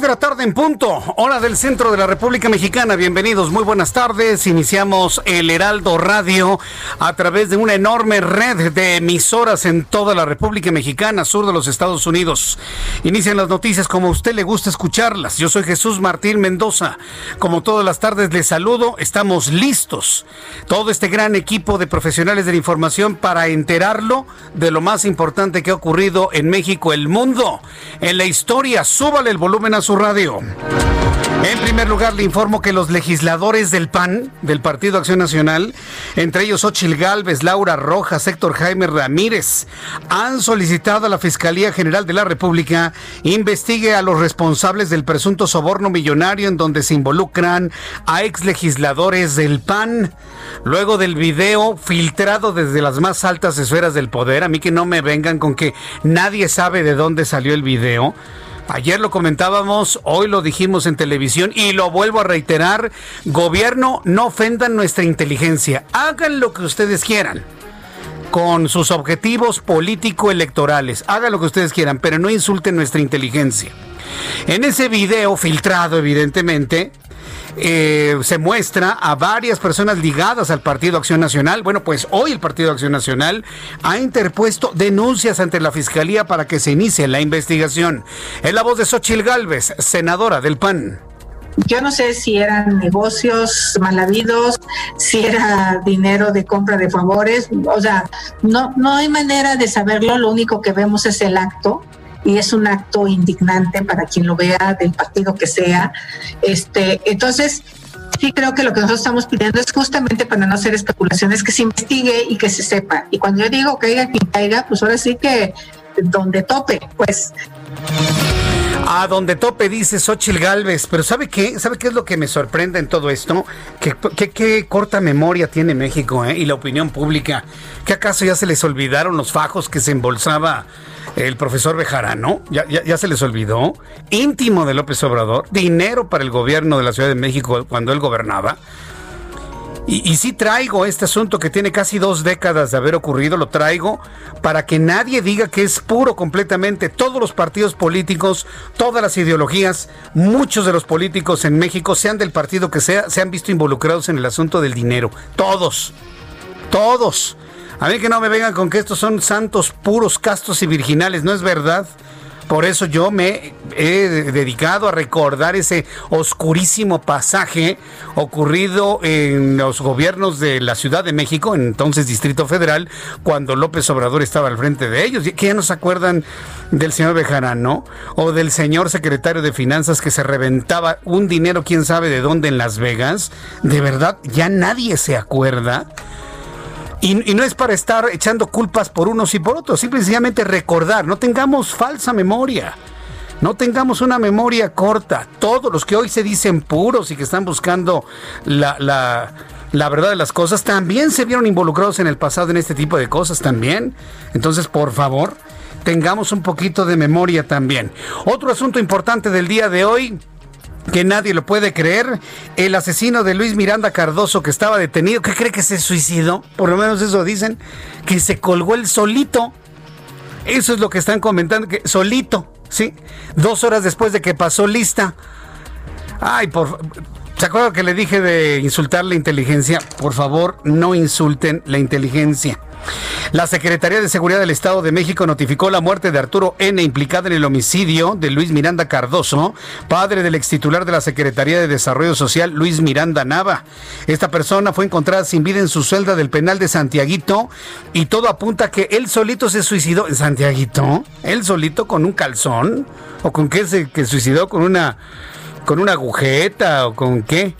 Las seis de la tarde en punto, hora del centro de la República Mexicana. Bienvenidos, muy buenas tardes. Iniciamos el Heraldo Radio a través de una enorme red de emisoras en toda la República Mexicana, sur de los Estados Unidos. Inician las noticias como a usted le gusta escucharlas. Yo soy Jesús Martín Mendoza. Como todas las tardes les saludo, estamos listos. Todo este gran equipo de profesionales de la información para enterarlo de lo más importante que ha ocurrido en México, el mundo, en la historia. Súbale el volumen a su radio. En primer lugar, le informo que los legisladores del PAN, del Partido Acción Nacional, entre ellos Ochil Gálvez, Laura Rojas, Héctor Jaime Ramírez, han solicitado a la Fiscalía General de la República investigue a los responsables del presunto soborno millonario en donde se involucran a ex legisladores del PAN. Luego del video filtrado desde las más altas esferas del poder, a mí que no me vengan con que nadie sabe de dónde salió el video. Ayer lo comentábamos, hoy lo dijimos en televisión y lo vuelvo a reiterar. Gobierno, no ofendan nuestra inteligencia. Hagan lo que ustedes quieran con sus objetivos político-electorales. Hagan lo que ustedes quieran, pero no insulten nuestra inteligencia. En ese video filtrado, evidentemente, eh, se muestra a varias personas ligadas al Partido Acción Nacional. Bueno, pues hoy el Partido Acción Nacional ha interpuesto denuncias ante la Fiscalía para que se inicie la investigación. Es la voz de Xochil Gálvez, senadora del PAN. Yo no sé si eran negocios mal habidos, si era dinero de compra de favores, o sea, no, no hay manera de saberlo, lo único que vemos es el acto y es un acto indignante para quien lo vea del partido que sea. Este, entonces, sí creo que lo que nosotros estamos pidiendo es justamente para no hacer especulaciones, que se investigue y que se sepa. Y cuando yo digo caiga quien caiga, pues ahora sí que donde tope, pues. A donde tope dice Xochil Galvez, pero ¿sabe qué? ¿Sabe qué es lo que me sorprende en todo esto? Que, qué corta memoria tiene México ¿eh? y la opinión pública. ¿Que acaso ya se les olvidaron los fajos que se embolsaba el profesor Bejarano? ¿Ya, ya, ya se les olvidó? Íntimo de López Obrador, dinero para el gobierno de la Ciudad de México cuando él gobernaba. Y, y, sí traigo este asunto que tiene casi dos décadas de haber ocurrido, lo traigo para que nadie diga que es puro completamente. Todos los partidos políticos, todas las ideologías, muchos de los políticos en México, sean del partido que sea, se han visto involucrados en el asunto del dinero. Todos, todos. A mí que no me vengan con que estos son santos puros, castos y virginales, no es verdad. Por eso yo me he dedicado a recordar ese oscurísimo pasaje ocurrido en los gobiernos de la Ciudad de México, entonces Distrito Federal, cuando López Obrador estaba al frente de ellos. ¿Qué ya no se acuerdan del señor Bejarano? O del señor secretario de Finanzas que se reventaba un dinero, quién sabe de dónde, en Las Vegas. De verdad, ya nadie se acuerda. Y, y, no es para estar echando culpas por unos y por otros, simplemente recordar, no tengamos falsa memoria, no tengamos una memoria corta. Todos los que hoy se dicen puros y que están buscando la, la, la verdad de las cosas, también se vieron involucrados en el pasado en este tipo de cosas también. Entonces, por favor, tengamos un poquito de memoria también. Otro asunto importante del día de hoy, que nadie lo puede creer, el asesino de Luis Miranda Cardoso que estaba detenido, ¿qué cree que se suicidó? Por lo menos eso dicen, que se colgó el solito. Eso es lo que están comentando, que solito, ¿sí? Dos horas después de que pasó lista. Ay, por... ¿Se acuerdan que le dije de insultar la inteligencia? Por favor, no insulten la inteligencia. La Secretaría de Seguridad del Estado de México notificó la muerte de Arturo N., implicado en el homicidio de Luis Miranda Cardoso, padre del ex titular de la Secretaría de Desarrollo Social, Luis Miranda Nava. Esta persona fue encontrada sin vida en su celda del penal de Santiaguito y todo apunta que él solito se suicidó en Santiaguito. Él solito con un calzón o con qué se suicidó con una con una agujeta o con qué.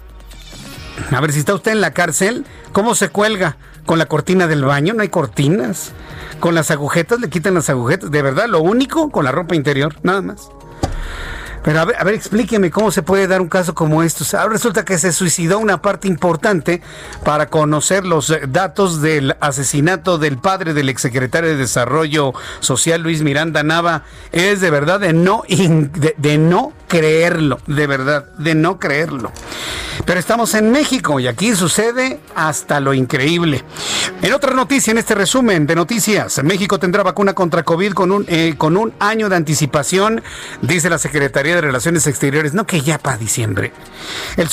A ver si está usted en la cárcel, ¿cómo se cuelga? Con la cortina del baño, no hay cortinas. Con las agujetas le quitan las agujetas. De verdad, lo único con la ropa interior, nada más. Pero a ver, a ver, explíqueme cómo se puede dar un caso como estos. Ahora resulta que se suicidó una parte importante para conocer los datos del asesinato del padre del exsecretario de Desarrollo Social, Luis Miranda Nava. Es de verdad de no, de no creerlo, de verdad, de no creerlo. Pero estamos en México y aquí sucede hasta lo increíble. En otra noticia, en este resumen de noticias, México tendrá vacuna contra COVID con un, eh, con un año de anticipación, dice la Secretaría de Relaciones Exteriores. No que ya para diciembre. El,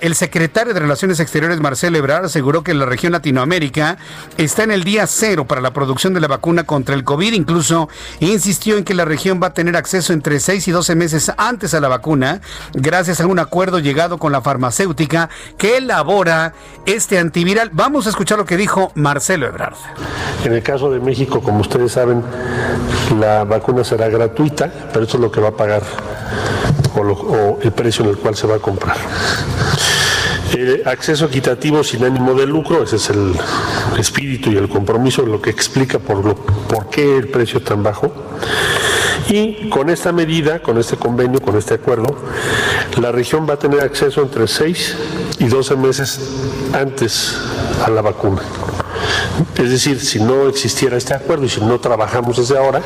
el secretario de Relaciones Exteriores, Marcelo Ebrard, aseguró que la región Latinoamérica está en el día cero para la producción de la vacuna contra el COVID. Incluso insistió en que la región va a tener acceso entre 6 y 12 meses antes a la vacuna, gracias a un acuerdo llegado con la farmacéutica que elabora este antiviral. Vamos a escuchar lo que dijo Marcelo Ebrard. En el caso de México, como ustedes saben, la vacuna será gratuita, pero eso es lo que va a pagar o, el precio en el cual se va a comprar. acceso equitativo sin ánimo de lucro, ese es el espíritu y el compromiso, lo que explica por, lo, por qué el precio tan bajo. Y con esta medida, con este convenio, con este acuerdo, la región va a tener acceso entre 6 y 12 meses antes a la vacuna. Es decir, si no existiera este acuerdo y si no trabajamos desde ahora,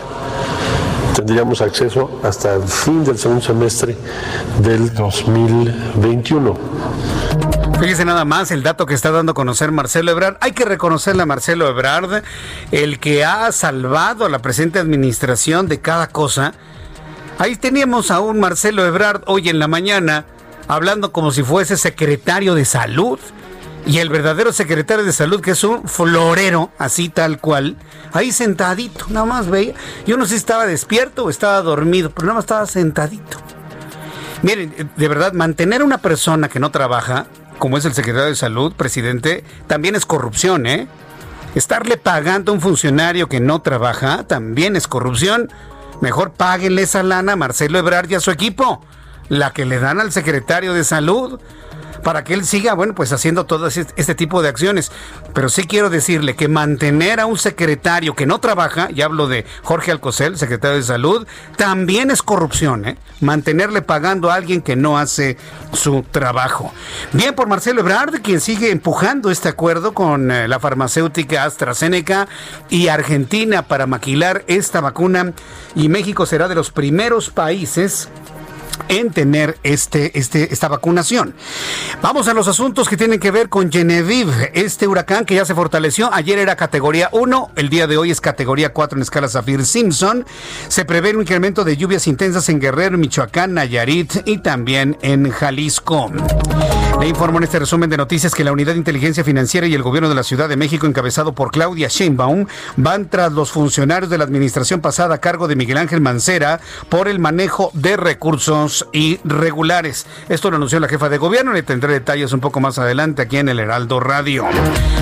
tendríamos acceso hasta el fin del segundo semestre del 2021. Fíjese nada más el dato que está dando a conocer Marcelo Ebrard. Hay que reconocerle a Marcelo Ebrard, el que ha salvado a la presente administración de cada cosa. Ahí teníamos a un Marcelo Ebrard hoy en la mañana hablando como si fuese secretario de salud. Y el verdadero secretario de salud, que es un florero, así tal cual, ahí sentadito, nada más veía. Yo no sé si estaba despierto o estaba dormido, pero nada más estaba sentadito. Miren, de verdad, mantener a una persona que no trabaja como es el secretario de Salud, presidente, también es corrupción, ¿eh? Estarle pagando a un funcionario que no trabaja también es corrupción. Mejor páguenle esa lana a Marcelo Ebrard y a su equipo, la que le dan al secretario de Salud para que él siga, bueno, pues haciendo todo este tipo de acciones. Pero sí quiero decirle que mantener a un secretario que no trabaja, y hablo de Jorge Alcosel, secretario de Salud, también es corrupción, ¿eh? Mantenerle pagando a alguien que no hace su trabajo. Bien por Marcelo Ebrard, quien sigue empujando este acuerdo con eh, la farmacéutica AstraZeneca y Argentina para maquilar esta vacuna. Y México será de los primeros países en tener este, este, esta vacunación. Vamos a los asuntos que tienen que ver con Genevieve, este huracán que ya se fortaleció. Ayer era categoría 1, el día de hoy es categoría 4 en escala Zafir Simpson. Se prevé un incremento de lluvias intensas en Guerrero, Michoacán, Nayarit y también en Jalisco. Le informo en este resumen de noticias que la Unidad de Inteligencia Financiera y el Gobierno de la Ciudad de México, encabezado por Claudia Sheinbaum, van tras los funcionarios de la administración pasada a cargo de Miguel Ángel Mancera por el manejo de recursos irregulares. Esto lo anunció la jefa de gobierno. Le tendré detalles un poco más adelante aquí en el Heraldo Radio.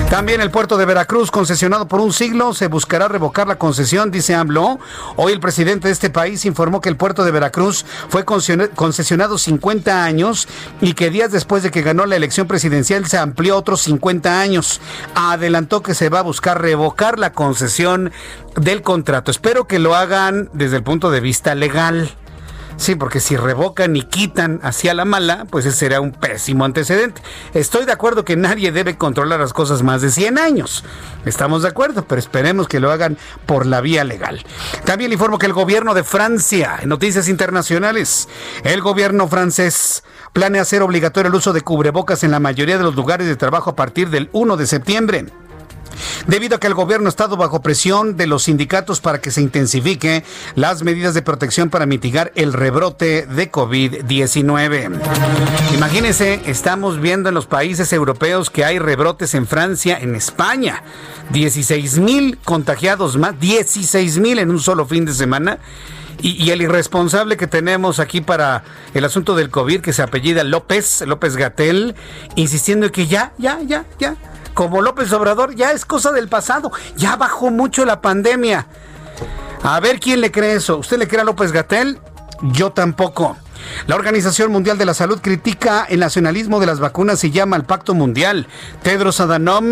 También el puerto de Veracruz, concesionado por un siglo, se buscará revocar la concesión, dice AMLO. Hoy el presidente de este país informó que el puerto de Veracruz fue concesionado 50 años y que días después de que ganó la elección presidencial se amplió otros 50 años. Adelantó que se va a buscar revocar la concesión del contrato. Espero que lo hagan desde el punto de vista legal. Sí, porque si revocan y quitan hacia la mala, pues ese será un pésimo antecedente. Estoy de acuerdo que nadie debe controlar las cosas más de 100 años. Estamos de acuerdo, pero esperemos que lo hagan por la vía legal. También informo que el gobierno de Francia, en noticias internacionales, el gobierno francés planea hacer obligatorio el uso de cubrebocas en la mayoría de los lugares de trabajo a partir del 1 de septiembre. debido a que el gobierno ha estado bajo presión de los sindicatos para que se intensifique las medidas de protección para mitigar el rebrote de COVID-19. Imagínense, estamos viendo en los países europeos que hay rebrotes en Francia, en España. 16 mil contagiados más, 16 mil en un solo fin de semana. Y, el irresponsable que tenemos aquí para el asunto del COVID, que se apellida López, López Gatel, insistiendo en que ya, ya, ya, ya, como López Obrador, ya es cosa del pasado, ya bajó mucho la pandemia. A ver quién le cree eso. ¿Usted le cree a López Gatel? Yo tampoco. La Organización Mundial de la Salud critica el nacionalismo de las vacunas y llama al Pacto Mundial. Tedros Adhanom,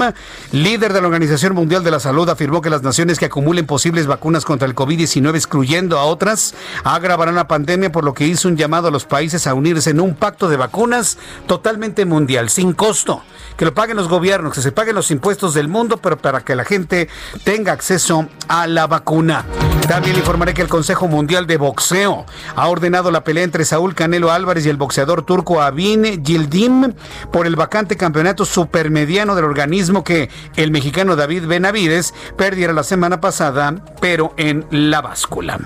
líder de la Organización Mundial de la Salud, afirmó que las naciones que acumulen posibles vacunas contra el COVID-19, excluyendo a otras, agravarán la pandemia, por lo que hizo un llamado a los países a unirse en un pacto de vacunas totalmente mundial, sin costo. Que lo paguen los gobiernos, que se paguen los impuestos del mundo, pero para que la gente tenga acceso a la vacuna. También informaré que el Consejo Mundial de Boxeo ha ordenado la pelea entre Saúl Canelo Álvarez y el boxeador turco Abin Gildim por el vacante campeonato supermediano del organismo que el mexicano David Benavides perdiera la semana pasada, pero en la báscula.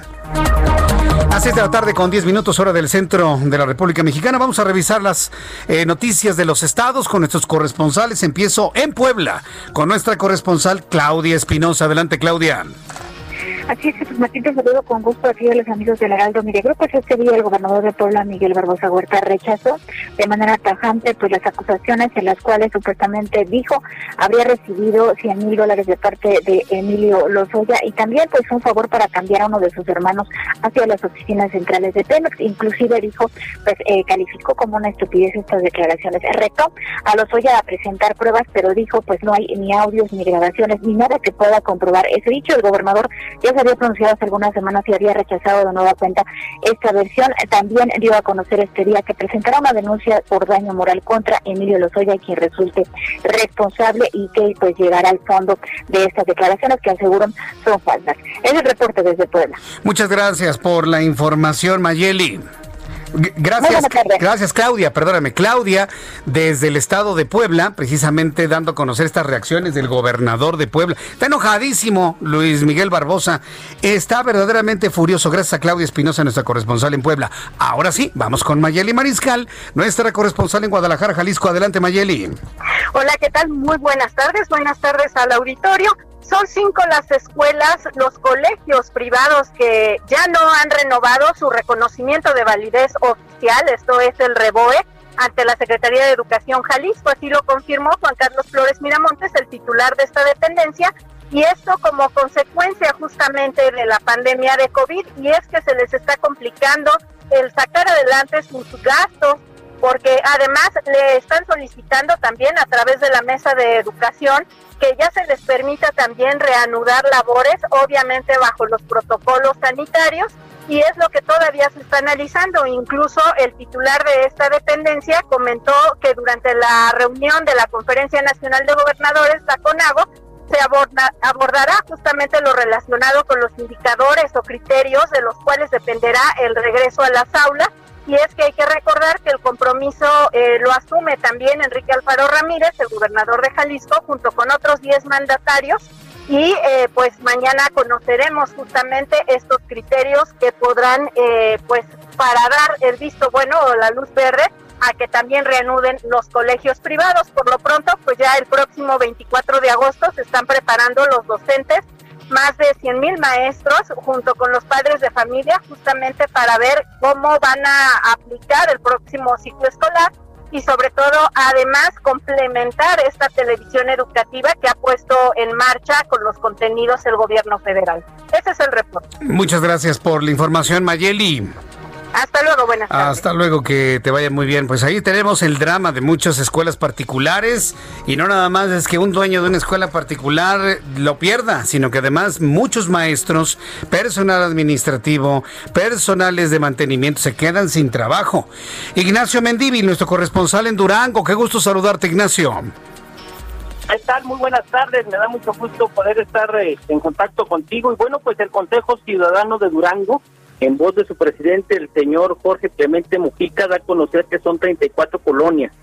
A de la tarde con 10 minutos hora del centro de la República Mexicana. Vamos a revisar las eh, noticias de los estados con nuestros corresponsales. Empiezo en Puebla con nuestra corresponsal Claudia Espinosa. Adelante Claudia. Así es, pues Martín, te saludo con gusto aquí a los amigos del Heraldo Mire Pues este día el gobernador de Puebla, Miguel Barbosa Huerta, rechazó de manera tajante pues las acusaciones en las cuales supuestamente dijo habría recibido 100 mil dólares de parte de Emilio Lozoya y también pues un favor para cambiar a uno de sus hermanos hacia las oficinas centrales de Pemex. Inclusive dijo, pues eh, calificó como una estupidez estas declaraciones. Retó a Lozoya a presentar pruebas, pero dijo pues no hay ni audios ni grabaciones ni nada que pueda comprobar ese dicho. El gobernador ya se había pronunciado hace algunas semanas y había rechazado de nueva cuenta esta versión. También dio a conocer este día que presentará una denuncia por daño moral contra Emilio Lozoya, quien resulte responsable y que pues llegará al fondo de estas declaraciones que aseguran son falsas. Es el reporte desde Puebla. Muchas gracias por la información, Mayeli. Gracias, gracias Claudia, perdóname, Claudia, desde el estado de Puebla, precisamente dando a conocer estas reacciones del gobernador de Puebla. Está enojadísimo Luis Miguel Barbosa, está verdaderamente furioso. Gracias a Claudia Espinosa, nuestra corresponsal en Puebla. Ahora sí, vamos con Mayeli Mariscal, nuestra corresponsal en Guadalajara, Jalisco. Adelante, Mayeli. Hola, ¿qué tal? Muy buenas tardes, buenas tardes al auditorio. Son cinco las escuelas, los colegios privados que ya no han renovado su reconocimiento de validez oficial, esto es el REBOE, ante la Secretaría de Educación Jalisco. Así lo confirmó Juan Carlos Flores Miramontes, el titular de esta dependencia, y esto como consecuencia justamente de la pandemia de COVID, y es que se les está complicando el sacar adelante sus gastos, porque además le están solicitando también a través de la mesa de educación que ya se les permita también reanudar labores, obviamente bajo los protocolos sanitarios, y es lo que todavía se está analizando. Incluso el titular de esta dependencia comentó que durante la reunión de la Conferencia Nacional de Gobernadores, la se abordará justamente lo relacionado con los indicadores o criterios de los cuales dependerá el regreso a las aulas y es que hay que recordar que el compromiso eh, lo asume también Enrique Alfaro Ramírez, el gobernador de Jalisco, junto con otros 10 mandatarios. Y eh, pues mañana conoceremos justamente estos criterios que podrán, eh, pues, para dar el visto bueno o la luz verde a que también reanuden los colegios privados. Por lo pronto, pues ya el próximo 24 de agosto se están preparando los docentes más de 100 mil maestros junto con los padres de familia justamente para ver cómo van a aplicar el próximo ciclo escolar y sobre todo además complementar esta televisión educativa que ha puesto en marcha con los contenidos el gobierno federal. Ese es el reporte. Muchas gracias por la información, Mayeli. Hasta luego, buenas tardes. Hasta luego, que te vaya muy bien. Pues ahí tenemos el drama de muchas escuelas particulares y no nada más es que un dueño de una escuela particular lo pierda, sino que además muchos maestros, personal administrativo, personales de mantenimiento se quedan sin trabajo. Ignacio Mendivi, nuestro corresponsal en Durango, qué gusto saludarte, Ignacio. ¿Qué tal? Muy buenas tardes. Me da mucho gusto poder estar eh, en contacto contigo. Y bueno, pues el Consejo Ciudadano de Durango en voz de su presidente, el señor Jorge Clemente Mujica, da a conocer que son 34 colonias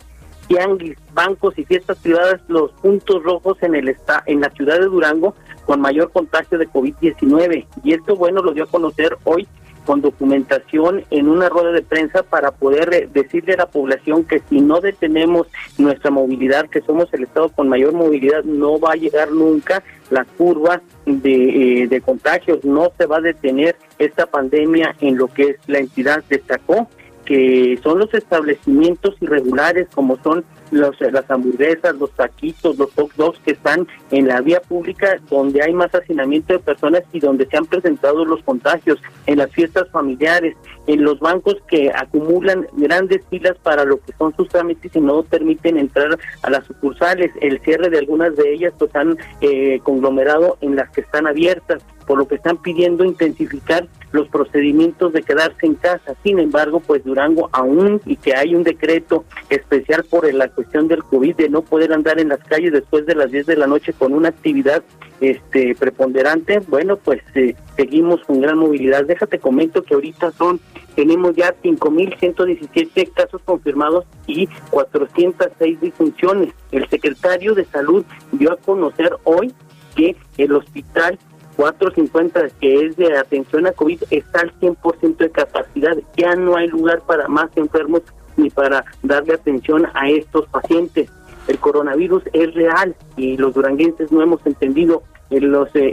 tianguis, bancos y fiestas privadas los puntos rojos en el en la ciudad de Durango con mayor contagio de COVID-19. Y esto, bueno, lo dio a conocer hoy con documentación en una rueda de prensa para poder eh, decirle a la población que si no detenemos nuestra movilidad, que somos el estado con mayor movilidad, no va a llegar nunca la curva de, eh, de contagios, no se va a detener esta pandemia en lo que es la entidad destacó que son los establecimientos irregulares como son los, las hamburguesas, los taquitos, los hot dogs que están en la vía pública donde hay más hacinamiento de personas y donde se han presentado los contagios, en las fiestas familiares, en los bancos que acumulan grandes filas para lo que son sus trámites y no permiten entrar a las sucursales. El cierre de algunas de ellas pues han eh, conglomerado en las que están abiertas por lo que están pidiendo intensificar los procedimientos de quedarse en casa. Sin embargo, pues Durango aún y que hay un decreto especial por la cuestión del COVID de no poder andar en las calles después de las 10 de la noche con una actividad este preponderante, bueno, pues eh, seguimos con gran movilidad. Déjate comento que ahorita son tenemos ya 5117 casos confirmados y 406 disfunciones. El secretario de Salud dio a conocer hoy que el hospital 450, que es de atención a COVID, está al 100% de capacidad. Ya no hay lugar para más enfermos ni para darle atención a estos pacientes. El coronavirus es real y los duranguenses no hemos entendido. El, los, eh,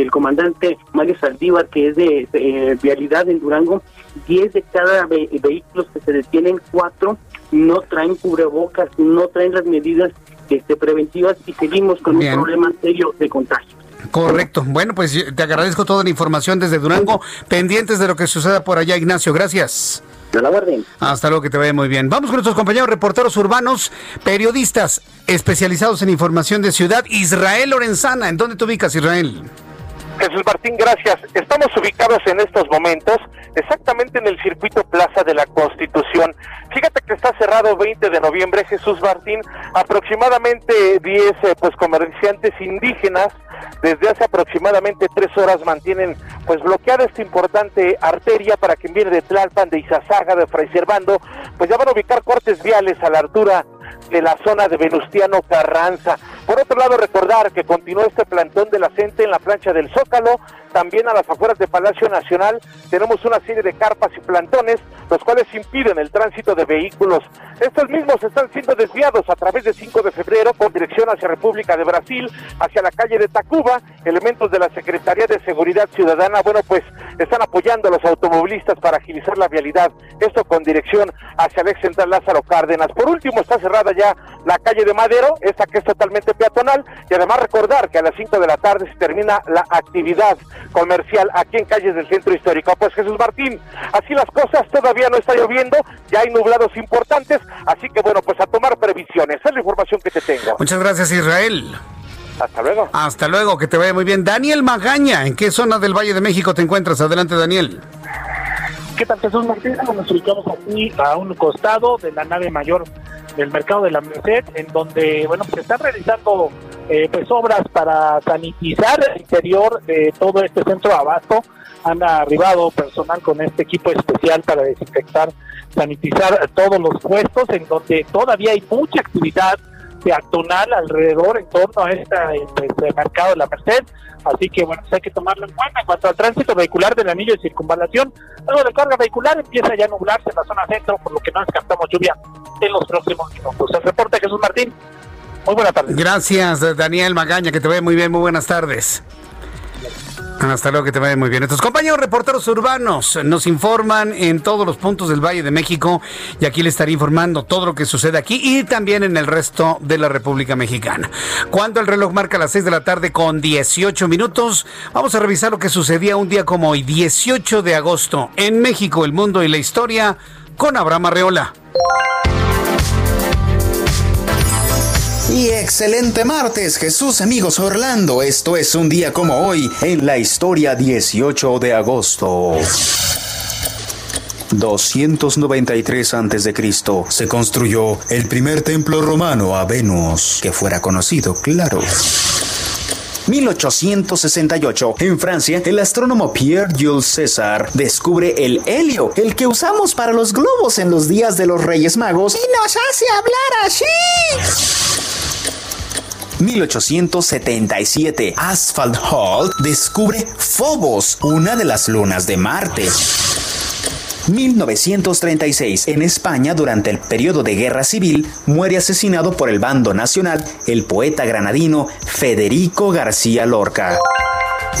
el, comandante Mario Saldívar, que es de eh, vialidad en Durango, 10 de cada vehículos que se detienen, 4 no traen cubrebocas, no traen las medidas este, preventivas y seguimos con un problema serio de contagio. Correcto. Bueno, pues te agradezco toda la información desde Durango, pendientes de lo que suceda por allá, Ignacio. Gracias. Hasta luego, que te vaya muy bien. Vamos con nuestros compañeros reporteros urbanos, periodistas especializados en información de ciudad. Israel Lorenzana, ¿en dónde te ubicas, Israel? Jesús Martín, gracias. Estamos ubicados en estos momentos exactamente en el circuito Plaza de la Constitución. Fíjate que está cerrado 20 de noviembre, Jesús Martín. Aproximadamente 10 eh, pues comerciantes indígenas desde hace aproximadamente tres horas mantienen pues bloqueada esta importante arteria para quien viene de Tlalpan, de Izazaga, de Fray Servando, pues ya van a ubicar cortes viales a la altura de la zona de Venustiano Carranza. Por otro lado, recordar que continuó este plantón de la gente en la plancha del Zócalo, también a las afueras de Palacio Nacional tenemos una serie de carpas y plantones, los cuales impiden el tránsito de vehículos. Estos mismos están siendo desviados a través de 5 de febrero con dirección hacia República de Brasil, hacia la calle de Tacuba. Elementos de la Secretaría de Seguridad Ciudadana, bueno, pues están apoyando a los automovilistas para agilizar la vialidad. Esto con dirección hacia el ex central Lázaro Cárdenas. Por último, está cerrada ya la calle de Madero, esta que es totalmente peatonal. Y además recordar que a las 5 de la tarde se termina la actividad comercial aquí en calles del centro histórico. Pues Jesús Martín, así las cosas, todavía no está lloviendo, ya hay nublados importantes, así que bueno, pues a tomar previsiones. es la información que te tengo. Muchas gracias Israel. Hasta luego. Hasta luego, que te vaya muy bien. Daniel Magaña, ¿en qué zona del Valle de México te encuentras? Adelante, Daniel. ¿Qué tal, Jesús Martín? Nos ubicamos aquí a un costado de la nave mayor del mercado de la Merced, en donde, bueno, se están realizando eh, pues obras para sanitizar el interior de todo este centro abasto. Han arribado personal con este equipo especial para desinfectar, sanitizar todos los puestos, en donde todavía hay mucha actividad peatonal alrededor en torno a este pues, mercado de la Merced. Así que bueno, pues hay que tomarlo en cuenta. En cuanto al tránsito vehicular del anillo de circunvalación, algo de carga vehicular empieza ya a nublarse en la zona centro, por lo que no descartamos lluvia en los próximos minutos. El reporte Jesús Martín. Muy buenas tardes. Gracias, Daniel Magaña, que te ve muy bien. Muy buenas tardes. Hasta luego, que te vaya muy bien. Nuestros compañeros reporteros urbanos nos informan en todos los puntos del Valle de México y aquí les estaré informando todo lo que sucede aquí y también en el resto de la República Mexicana. Cuando el reloj marca las 6 de la tarde con 18 minutos, vamos a revisar lo que sucedía un día como hoy, 18 de agosto, en México, el mundo y la historia, con Abraham Arreola. Y excelente martes, Jesús amigos Orlando. Esto es un día como hoy en la historia 18 de agosto. 293 a.C. se construyó el primer templo romano a Venus, que fuera conocido, claro. 1868. En Francia, el astrónomo Pierre Jules César descubre el helio, el que usamos para los globos en los días de los Reyes Magos, y nos hace hablar así. 1877, Asphalt Hall descubre Phobos, una de las lunas de Marte. 1936. En España, durante el periodo de guerra civil, muere asesinado por el bando nacional el poeta granadino Federico García Lorca.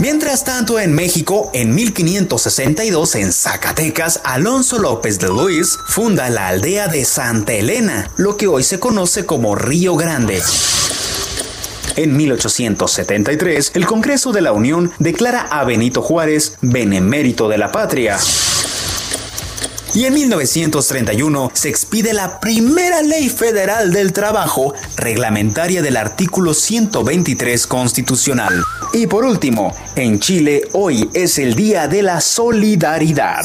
Mientras tanto, en México, en 1562, en Zacatecas, Alonso López de Luis funda la aldea de Santa Elena, lo que hoy se conoce como Río Grande. En 1873, el Congreso de la Unión declara a Benito Juárez benemérito de la patria. Y en 1931 se expide la primera ley federal del trabajo, reglamentaria del artículo 123 constitucional. Y por último, en Chile hoy es el Día de la Solidaridad.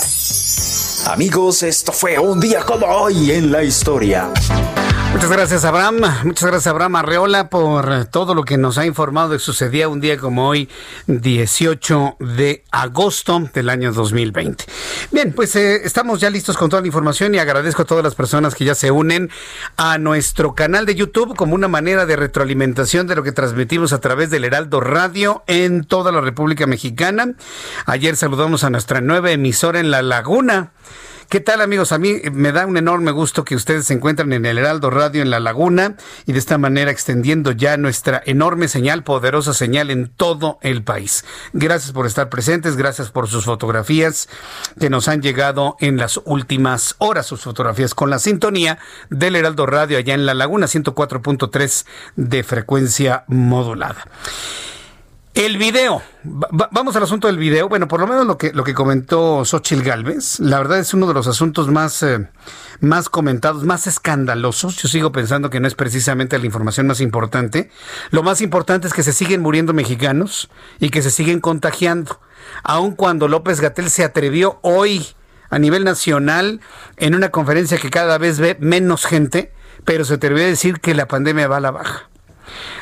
Amigos, esto fue un día como hoy en la historia. Muchas gracias, Abraham. Muchas gracias, Abraham Arreola, por todo lo que nos ha informado de sucedía un día como hoy, 18 de agosto del año 2020. Bien, pues eh, estamos ya listos con toda la información y agradezco a todas las personas que ya se unen a nuestro canal de YouTube como una manera de retroalimentación de lo que transmitimos a través del Heraldo Radio en toda la República Mexicana. Ayer saludamos a nuestra nueva emisora en La Laguna. ¿Qué tal amigos? A mí me da un enorme gusto que ustedes se encuentren en el Heraldo Radio en La Laguna y de esta manera extendiendo ya nuestra enorme señal, poderosa señal en todo el país. Gracias por estar presentes, gracias por sus fotografías que nos han llegado en las últimas horas, sus fotografías con la sintonía del Heraldo Radio allá en La Laguna 104.3 de frecuencia modulada. El video. vamos al asunto del video. Bueno, por lo menos lo que, lo que comentó Xochil Gálvez, la verdad es uno de los asuntos más, eh, más comentados, más escandalosos. Yo sigo pensando que no es precisamente la información más importante. Lo más importante es que se siguen muriendo mexicanos y que se siguen contagiando. Aun cuando López Gatel se atrevió hoy a nivel nacional en una conferencia que cada vez ve menos gente, pero se atrevió a decir que la pandemia va a la baja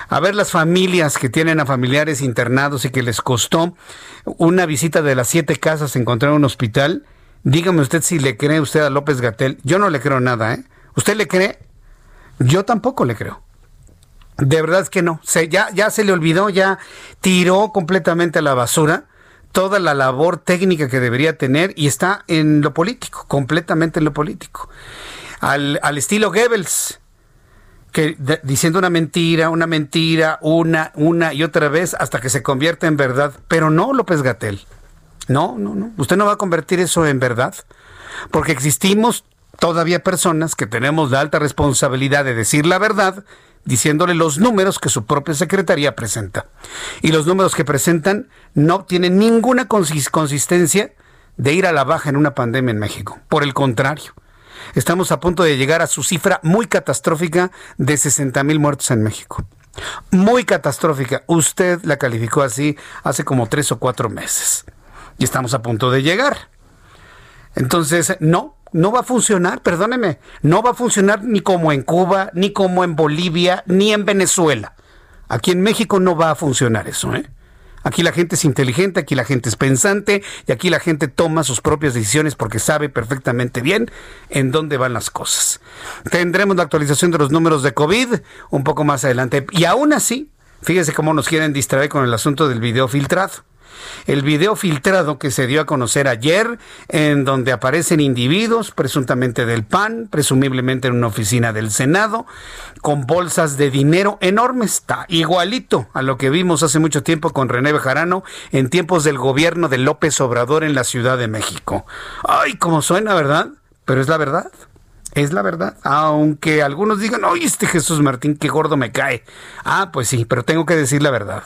a ver las familias que tienen a familiares internados y que les costó una visita de las siete casas encontrar un hospital. Dígame usted si le cree usted a López Gatel. Yo no le creo nada, ¿eh? ¿Usted le cree? Yo tampoco le creo. De verdad es que no. Se, ya, ya se le olvidó, ya tiró completamente a la basura toda la labor técnica que debería tener y está en lo político, completamente en lo político. Al, al estilo Goebbels, que diciendo una mentira, una mentira, una, una y otra vez hasta que se convierte en verdad. Pero no, López Gatel. No, no, no. Usted no va a convertir eso en verdad. Porque existimos todavía personas que tenemos la alta responsabilidad de decir la verdad diciéndole los números que su propia secretaría presenta. Y los números que presentan no tienen ninguna consistencia de ir a la baja en una pandemia en México. Por el contrario, estamos a punto de llegar a su cifra muy catastrófica de 60 mil muertos en México. Muy catastrófica. Usted la calificó así hace como tres o cuatro meses. Y estamos a punto de llegar. Entonces, no, no va a funcionar, perdóneme, no va a funcionar ni como en Cuba, ni como en Bolivia, ni en Venezuela. Aquí en México no va a funcionar eso, ¿eh? Aquí la gente es inteligente, aquí la gente es pensante y aquí la gente toma sus propias decisiones porque sabe perfectamente bien en dónde van las cosas. Tendremos la actualización de los números de COVID un poco más adelante. Y aún así, fíjese cómo nos quieren distraer con el asunto del video filtrado el video filtrado que se dio a conocer ayer, en donde aparecen individuos, presuntamente del PAN, presumiblemente en una oficina del Senado, con bolsas de dinero enormes, está igualito a lo que vimos hace mucho tiempo con René Bejarano en tiempos del gobierno de López Obrador en la Ciudad de México. Ay, cómo suena, ¿verdad? Pero es la verdad. Es la verdad. Aunque algunos digan, oye, este Jesús Martín, qué gordo me cae. Ah, pues sí, pero tengo que decir la verdad.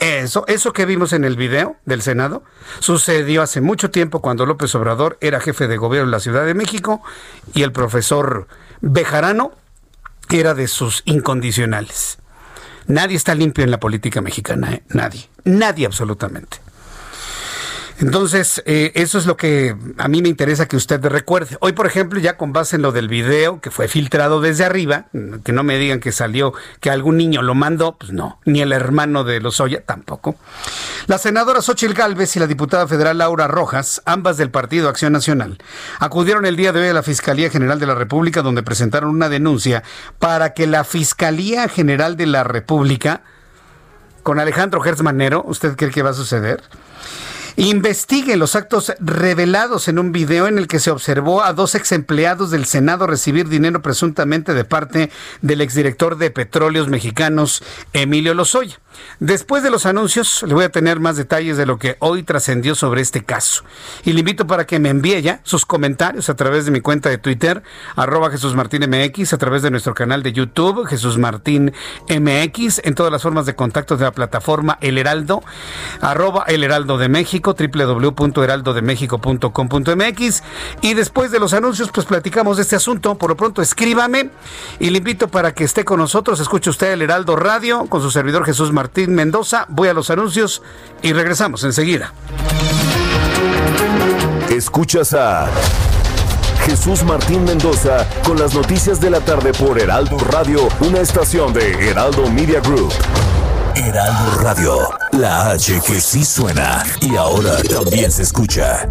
Eso, eso que vimos en el video del Senado sucedió hace mucho tiempo cuando López Obrador era jefe de gobierno en la Ciudad de México y el profesor Bejarano era de sus incondicionales. Nadie está limpio en la política mexicana, ¿eh? nadie, nadie absolutamente. Entonces, eh, eso es lo que a mí me interesa que usted recuerde. Hoy, por ejemplo, ya con base en lo del video que fue filtrado desde arriba, que no me digan que salió, que algún niño lo mandó, pues no, ni el hermano de Lozoya tampoco. La senadora Xochil Gálvez y la diputada federal Laura Rojas, ambas del Partido Acción Nacional, acudieron el día de hoy a la Fiscalía General de la República donde presentaron una denuncia para que la Fiscalía General de la República, con Alejandro Gertz Manero, ¿usted cree que va a suceder? Investigue los actos revelados en un video en el que se observó a dos ex empleados del Senado recibir dinero presuntamente de parte del exdirector de Petróleos Mexicanos, Emilio Lozoya. Después de los anuncios, le voy a tener más detalles de lo que hoy trascendió sobre este caso. Y le invito para que me envíe ya sus comentarios a través de mi cuenta de Twitter, arroba Jesús Martín MX, a través de nuestro canal de YouTube, Jesús Martín MX, en todas las formas de contacto de la plataforma El Heraldo, arroba El Heraldo de México, www.heraldodemexico.com.mx. Y después de los anuncios, pues platicamos de este asunto. Por lo pronto, escríbame y le invito para que esté con nosotros. Escuche usted El Heraldo Radio con su servidor Jesús Martín Martín Mendoza. Voy a los anuncios y regresamos enseguida. Escuchas a Jesús Martín Mendoza con las noticias de la tarde por Heraldo Radio, una estación de Heraldo Media Group. Heraldo Radio, la H que sí suena y ahora también se escucha.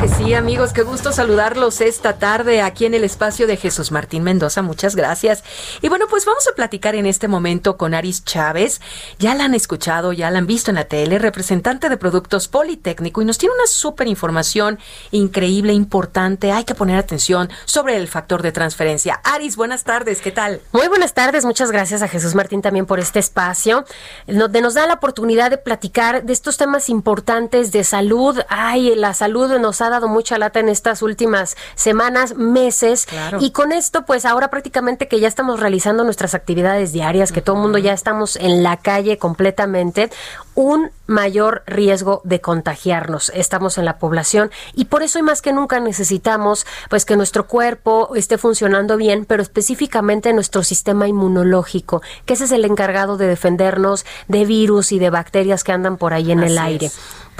Que sí, amigos, qué gusto saludarlos esta tarde aquí en el espacio de Jesús Martín Mendoza. Muchas gracias. Y bueno, pues vamos a platicar en este momento con Aris Chávez. Ya la han escuchado, ya la han visto en la tele, representante de Productos Politécnico y nos tiene una súper información increíble, importante. Hay que poner atención sobre el factor de transferencia. Aris, buenas tardes, ¿qué tal? Muy buenas tardes, muchas gracias a Jesús Martín también por este espacio. Donde nos da la oportunidad de platicar de estos temas importantes de salud. Ay, la salud nos ha dado mucha lata en estas últimas semanas, meses. Y con esto, pues ahora prácticamente que ya estamos realizando nuestras actividades diarias, que todo el mundo ya estamos en la calle completamente, un mayor riesgo de contagiarnos. Estamos en la población y por eso y más que nunca necesitamos pues que nuestro cuerpo esté funcionando bien, pero específicamente nuestro sistema inmunológico, que ese es el encargado de defendernos de virus y de bacterias que andan por ahí en el aire.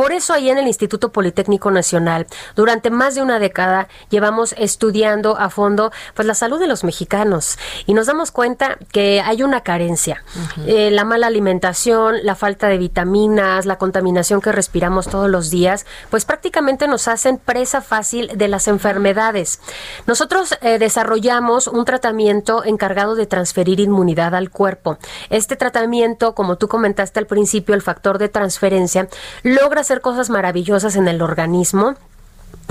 Por eso ahí en el Instituto Politécnico Nacional, durante más de una década, llevamos estudiando a fondo pues la salud de los mexicanos y nos damos cuenta que hay una carencia. Eh, la mala alimentación, la falta de vitaminas, la contaminación que respiramos todos los días, pues prácticamente nos hacen presa fácil de las enfermedades. Nosotros eh, desarrollamos un tratamiento encargado de transferir inmunidad al cuerpo. Este tratamiento, como tú comentaste al principio, el factor de transferencia, logra hacer cosas maravillosas en el organismo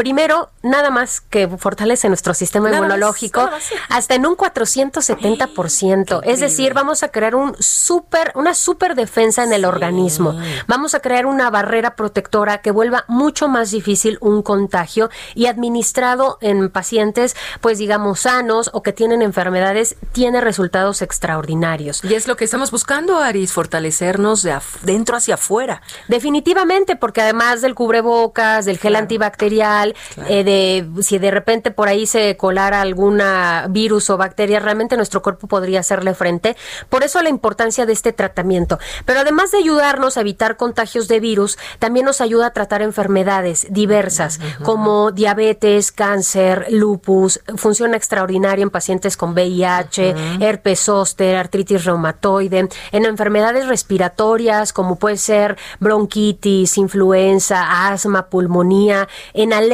primero, nada más que fortalece nuestro sistema inmunológico hasta en un 470%. es decir, vamos a crear un super, una super defensa en el organismo. Vamos a crear una barrera protectora que vuelva mucho más difícil un contagio y administrado en pacientes, pues digamos, sanos o que tienen enfermedades, tiene resultados extraordinarios. Y es lo que estamos buscando, Aris, fortalecernos de dentro hacia afuera. Definitivamente, porque además del cubrebocas, del gel antibacterial, eh, de si de repente por ahí se colara alguna virus o bacteria, realmente nuestro cuerpo podría hacerle frente. Por eso la importancia de este tratamiento. Pero además de ayudarnos a evitar contagios de virus, también nos ayuda a tratar enfermedades diversas como diabetes, cáncer, lupus. Funciona extraordinario en pacientes con VIH, herpes zóster, artritis reumatoide, en enfermedades respiratorias como puede ser bronquitis, influenza, asma, pulmonía, en alergias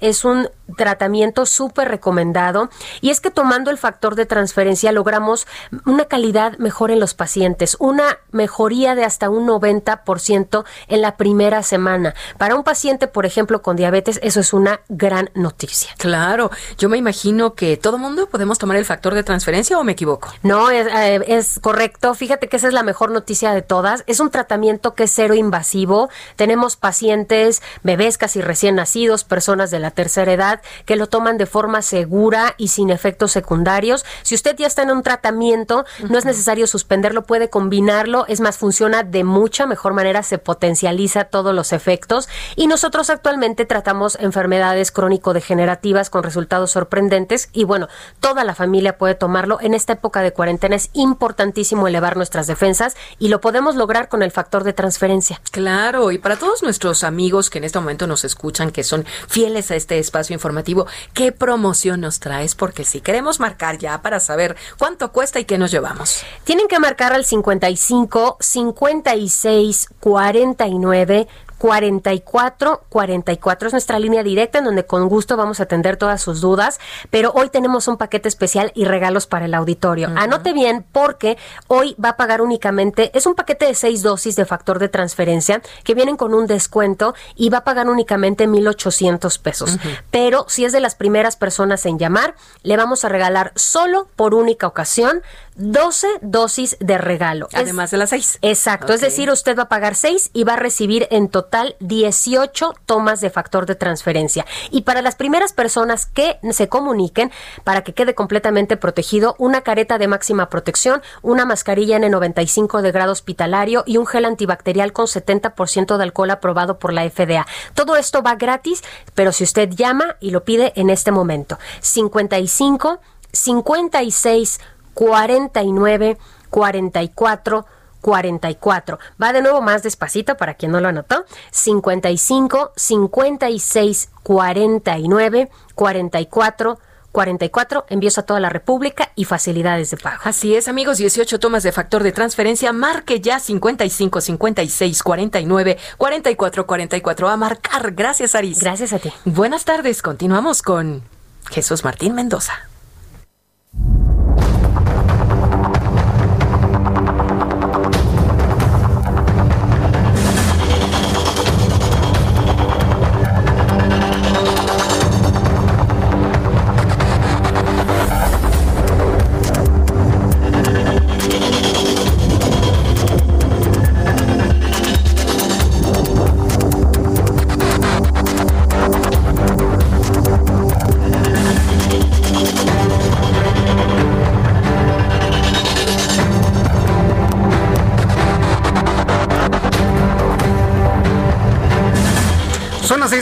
es un tratamiento súper recomendado y es que tomando el factor de transferencia logramos una calidad mejor en los pacientes, una mejoría de hasta un 90% en la primera semana. Para un paciente, por ejemplo, con diabetes, eso es una gran noticia. Claro, yo me imagino que todo mundo podemos tomar el factor de transferencia o me equivoco. No, es, eh, es correcto. Fíjate que esa es la mejor noticia de todas. Es un tratamiento que es cero invasivo. Tenemos pacientes, bebés casi recién nacidos, personas de la tercera edad que lo toman de forma segura y sin efectos secundarios. Si usted ya está en un tratamiento, no es necesario suspenderlo, puede combinarlo, es más, funciona de mucha mejor manera, se potencializa todos los efectos y nosotros actualmente tratamos enfermedades crónico-degenerativas con resultados sorprendentes y bueno, toda la familia puede tomarlo. En esta época de cuarentena es importantísimo elevar nuestras defensas y lo podemos lograr con el factor de transferencia. Claro, y para todos nuestros amigos que en este momento nos escuchan, que son fieles a este espacio informativo, ¿qué promoción nos traes? Porque si queremos marcar ya para saber cuánto cuesta y qué nos llevamos. Tienen que marcar al 55 56 49 44 44 es nuestra línea directa en donde con gusto vamos a atender todas sus dudas, pero hoy tenemos un paquete especial y regalos para el auditorio. Anote bien porque hoy va a pagar únicamente, es un paquete de seis dosis de factor de transferencia que vienen con un descuento y va a pagar únicamente 1,800 pesos. Pero si es de las primeras personas en llamar, le vamos a regalar solo por única ocasión 12 dosis de regalo. Además de las 6. Exacto, es decir, usted va a pagar 6 y va a recibir en total 18 tomas de factor de transferencia. Y para las primeras personas que se comuniquen, para que quede completamente protegido, una careta de máxima protección, una mascarilla N95 de grado hospitalario y un gel antibacterial con 70% de alcohol aprobado por la FDA. Todo esto va gratis, pero si usted llama y lo pide en este momento, 55 56 49 44 44. Va de nuevo más despacito para quien no lo anotó. 55 56 49 44 44, envíos a toda la República y facilidades de pago. Así es, amigos, 18 tomas de factor de transferencia. Marque ya 55 56 49 44 44 a marcar. Gracias, Aris. Gracias a ti. Buenas tardes. Continuamos con Jesús Martín Mendoza.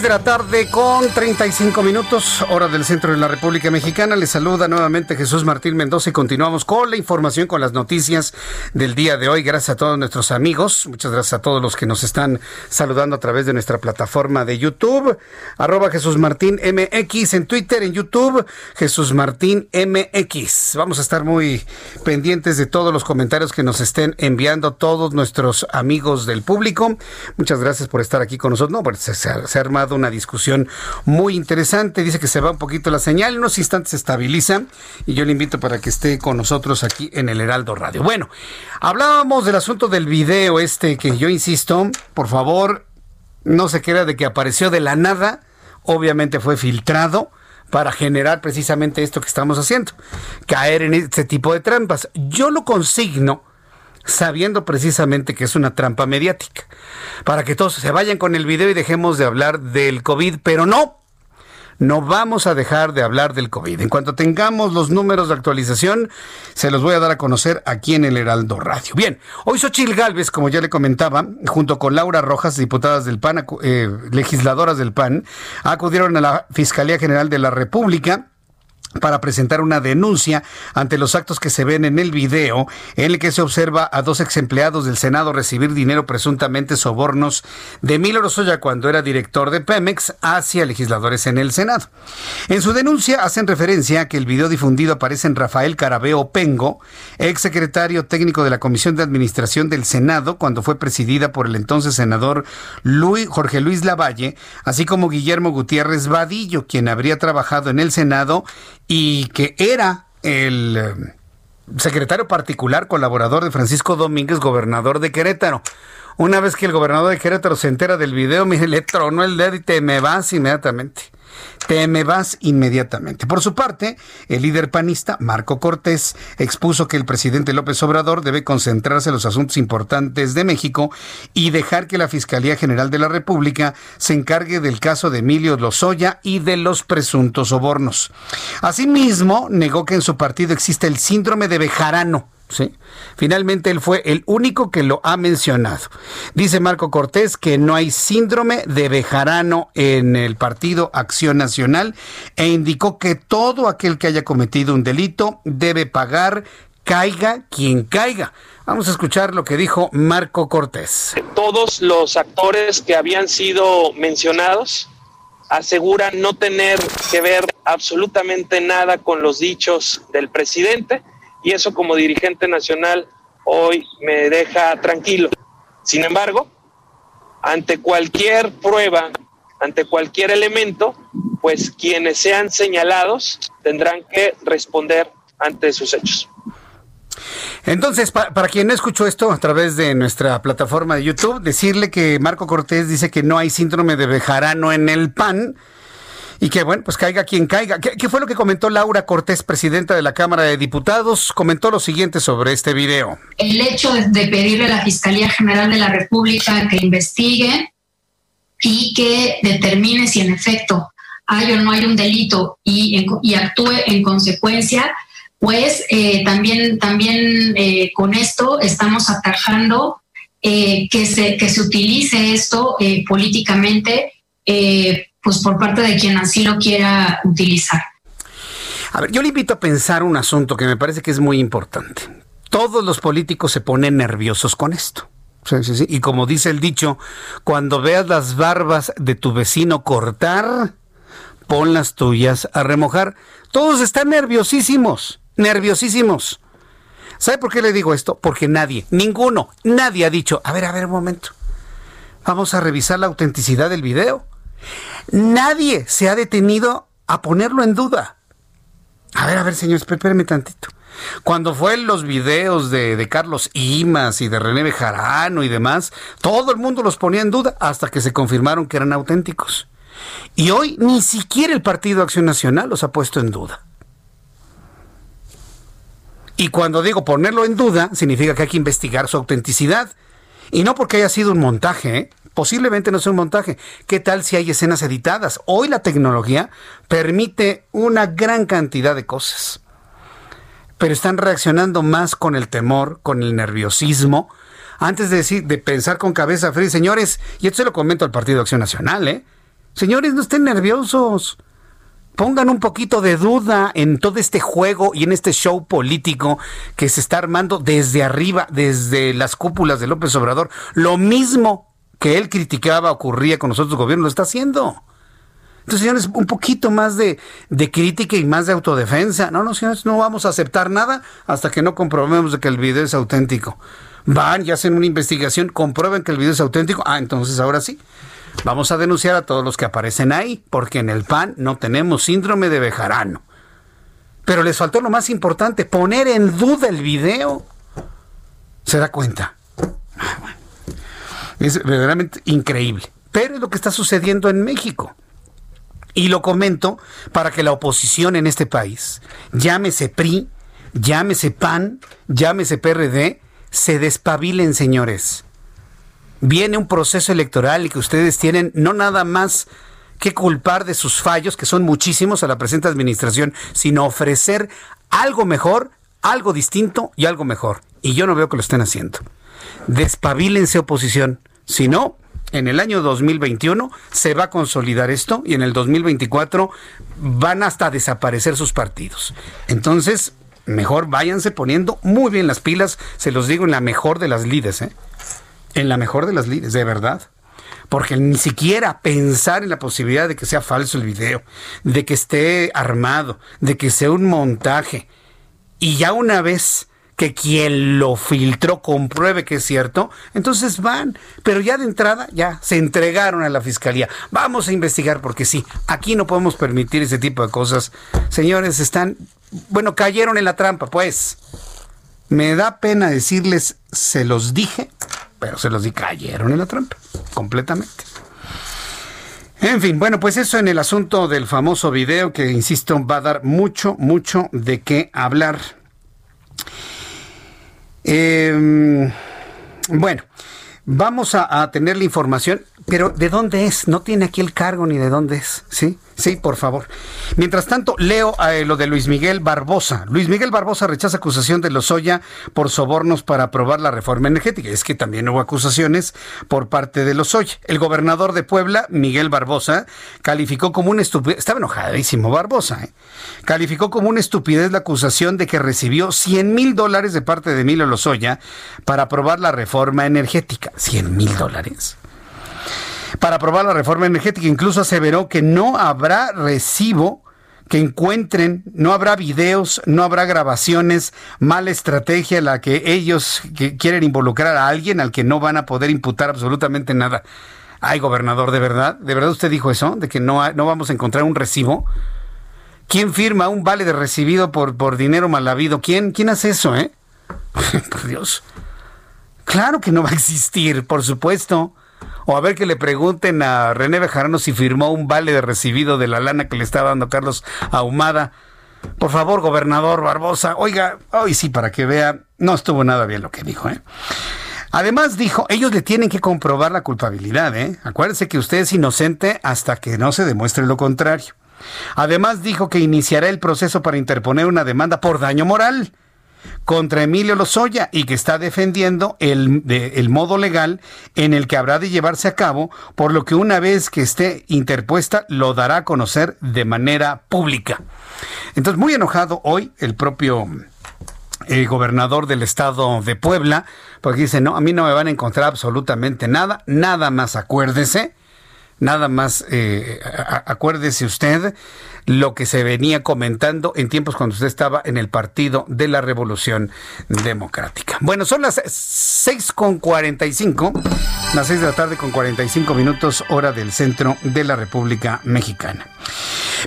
De la tarde con 35 minutos, hora del centro de la República Mexicana. Les saluda nuevamente Jesús Martín Mendoza y continuamos con la información, con las noticias del día de hoy. Gracias a todos nuestros amigos. Muchas gracias a todos los que nos están saludando a través de nuestra plataforma de YouTube. Arroba Jesús Martín MX en Twitter, en YouTube, Jesús Martín MX. Vamos a estar muy pendientes de todos los comentarios que nos estén enviando todos nuestros amigos del público. Muchas gracias por estar aquí con nosotros. No, pues se, se ha armado una discusión muy interesante. Dice que se va un poquito la señal, en unos instantes se estabiliza y yo le invito para que esté con nosotros aquí en el Heraldo Radio. Bueno, hablábamos del asunto del video este que yo insisto, por favor, no se queda de que apareció de la nada, obviamente fue filtrado para generar precisamente esto que estamos haciendo, caer en este tipo de trampas. Yo lo consigno sabiendo precisamente que es una trampa mediática, para que todos se vayan con el video y dejemos de hablar del COVID, pero no, no vamos a dejar de hablar del COVID. En cuanto tengamos los números de actualización, se los voy a dar a conocer aquí en el Heraldo Radio. Bien, hoy Xochil Gálvez, como ya le comentaba, junto con Laura Rojas, diputadas del PAN, eh, legisladoras del PAN, acudieron a la Fiscalía General de la República para presentar una denuncia ante los actos que se ven en el video en el que se observa a dos ex empleados del Senado recibir dinero presuntamente sobornos de Milo Rosoya cuando era director de Pemex hacia legisladores en el Senado. En su denuncia hacen referencia a que el video difundido aparece en Rafael Carabeo Pengo, ex secretario técnico de la Comisión de Administración del Senado cuando fue presidida por el entonces senador Luis, Jorge Luis Lavalle, así como Guillermo Gutiérrez Vadillo, quien habría trabajado en el Senado y que era el eh, secretario particular colaborador de Francisco Domínguez, gobernador de Querétaro. Una vez que el gobernador de Querétaro se entera del video, me le tronó el dedo y te me vas inmediatamente. Te me vas inmediatamente. Por su parte, el líder panista, Marco Cortés, expuso que el presidente López Obrador debe concentrarse en los asuntos importantes de México y dejar que la Fiscalía General de la República se encargue del caso de Emilio Lozoya y de los presuntos sobornos. Asimismo, negó que en su partido existe el síndrome de Bejarano Finalmente él fue el único que lo ha mencionado. Dice Marco Cortés que no hay síndrome de Bejarano en el partido Acción Nacional e indicó que todo aquel que haya cometido un delito debe pagar, caiga quien caiga. Vamos a escuchar lo que dijo Marco Cortés. Todos los actores que habían sido mencionados aseguran no tener que ver absolutamente nada con los dichos del presidente y eso como dirigente nacional hoy me deja tranquilo. Sin embargo, ante cualquier prueba, ante cualquier elemento, pues quienes sean señalados tendrán que responder ante sus hechos. Entonces, para, quien escuchó esto a través de nuestra plataforma de YouTube, decirle que Marco Cortés dice que no hay síndrome de Bejarano en el PAN y que, bueno, pues caiga quien caiga. ¿Qué, fue lo que comentó Laura Cortés, presidenta de la Cámara de Diputados? Comentó lo siguiente sobre este video. El hecho de, pedirle a la Fiscalía General de la República que investigue y que determine si en efecto hay o no hay un delito y, actúe en consecuencia, pues eh, también, también eh, con esto estamos atajando eh, que, se, que se utilice esto políticamente pues por parte de quien así lo quiera utilizar. A ver, yo le invito a pensar un asunto que me parece que es muy importante. Todos los políticos se ponen nerviosos con esto. Sí, sí, sí. Y como dice el dicho, cuando veas las barbas de tu vecino cortar, pon las tuyas a remojar. Todos están nerviosísimos, nerviosísimos. ¿Sabe por qué le digo esto? Porque nadie, ninguno, nadie ha dicho, a ver, a ver un momento. Vamos a revisar la autenticidad del video. Nadie se ha detenido a ponerlo en duda. A ver, a ver, señor, espérame tantito. Cuando fue los videos de, Carlos Imas y de René Bejarano y demás, todo el mundo los ponía en duda hasta que se confirmaron que eran auténticos. Y hoy ni siquiera el Partido Acción Nacional los ha puesto en duda. Y cuando digo ponerlo en duda, significa que hay que investigar su autenticidad. Y no porque haya sido un montaje, ¿eh? Posiblemente no sea un montaje. ¿Qué tal si hay escenas editadas? Hoy la tecnología permite una gran cantidad de cosas. Pero están reaccionando más con el temor, con el nerviosismo, antes de decir, de pensar con cabeza fría, señores, y esto se lo comento al Partido Acción Nacional, ¿eh? Señores, no estén nerviosos. Pongan un poquito de duda en todo este juego y en este show político que se está armando desde arriba, desde las cúpulas de López Obrador. Lo mismo que él criticaba ocurría con nosotros gobiernos, lo está haciendo. Entonces, señores, un poquito más de, de, crítica y más de autodefensa. No, no, señores, no vamos a aceptar nada hasta que no comprobemos de que el video es auténtico. Van y hacen una investigación, comprueben que el video es auténtico. Ah, entonces ahora sí. Vamos a denunciar a todos los que aparecen ahí, porque en el PAN no tenemos síndrome de Bejarano. Pero les faltó lo más importante, poner en duda el video. ¿Se da cuenta? Ah, bueno. Es verdaderamente increíble. Pero es lo que está sucediendo en México. Y lo comento para que la oposición en este país, llámese PRI, llámese PAN, llámese PRD, se despabilen, señores. Viene un proceso electoral y que ustedes tienen no nada más que culpar de sus fallos, que son muchísimos a la presente administración, sino ofrecer algo mejor, algo distinto y algo mejor. Y yo no veo que lo estén haciendo. Despabilense oposición. Si no, en el año 2021 se va a consolidar esto y en el 2024 van hasta desaparecer sus partidos. Entonces, mejor váyanse poniendo muy bien las pilas, se los digo en la mejor de las lides, ¿eh? En la mejor de las lides, de verdad. Porque ni siquiera pensar en la posibilidad de que sea falso el video, de que esté armado, de que sea un montaje. Y ya una vez que quien lo filtró compruebe que es cierto, entonces van. Pero ya de entrada, ya se entregaron a la fiscalía. Vamos a investigar porque sí, aquí no podemos permitir ese tipo de cosas. Señores, están, bueno, cayeron en la trampa, pues. Me da pena decirles, se los dije, pero se los di, cayeron en la trampa, completamente. En fin, bueno, pues eso en el asunto del famoso video que, insisto, va a dar mucho, mucho de qué hablar. Em, bueno, vamos a, a, tener la información, pero ¿de dónde es? No tiene aquí el cargo ni de dónde es, ¿sí? Sí, por favor. Mientras tanto, leo eh, lo de Luis Miguel Barbosa. Luis Miguel Barbosa rechaza acusación de Lozoya por sobornos para aprobar la reforma energética. Es que también hubo acusaciones por parte de Lozoya. El gobernador de Puebla, Miguel Barbosa, calificó como una estupidez. Estaba enojadísimo Barbosa. ¿eh? Calificó como una estupidez la acusación de que recibió 100 mil dólares de parte de Emilio Lozoya para aprobar la reforma energética. 100 mil dólares para aprobar la reforma energética. Incluso aseveró que no habrá recibo que encuentren, no habrá videos, no habrá grabaciones, mala estrategia la que ellos quieren involucrar a alguien al que no van a poder imputar absolutamente nada. Ay, gobernador, ¿de verdad? ¿De verdad usted dijo eso? ¿De que no, no vamos a encontrar un recibo? ¿Quién firma un vale de recibido por, por dinero mal habido? ¿Quién, ¿Quién hace eso, eh? por Dios. Claro que no va a existir, por supuesto. O a ver que le pregunten a René Bejarano si firmó un vale de recibido de la lana que le estaba dando Carlos Ahumada. Por favor, gobernador Barbosa, oiga, hoy sí, para que vea, no estuvo nada bien lo que dijo, ¿eh? Además dijo, ellos le tienen que comprobar la culpabilidad, ¿eh? Acuérdense que usted es inocente hasta que no se demuestre lo contrario. Además dijo que iniciará el proceso para interponer una demanda por daño moral contra Emilio Lozoya y que está defendiendo el, modo legal en el que habrá de llevarse a cabo, por lo que una vez que esté interpuesta lo dará a conocer de manera pública. Entonces, muy enojado hoy el propio el gobernador del estado de Puebla, porque dice, no, a mí no me van a encontrar absolutamente nada, nada más acuérdese, nada más eh, acuérdese usted lo que se venía comentando en tiempos cuando usted estaba en el Partido de la Revolución Democrática. Bueno, son las 6 con 45, las 6 de la tarde con 45 minutos hora del centro de la República Mexicana.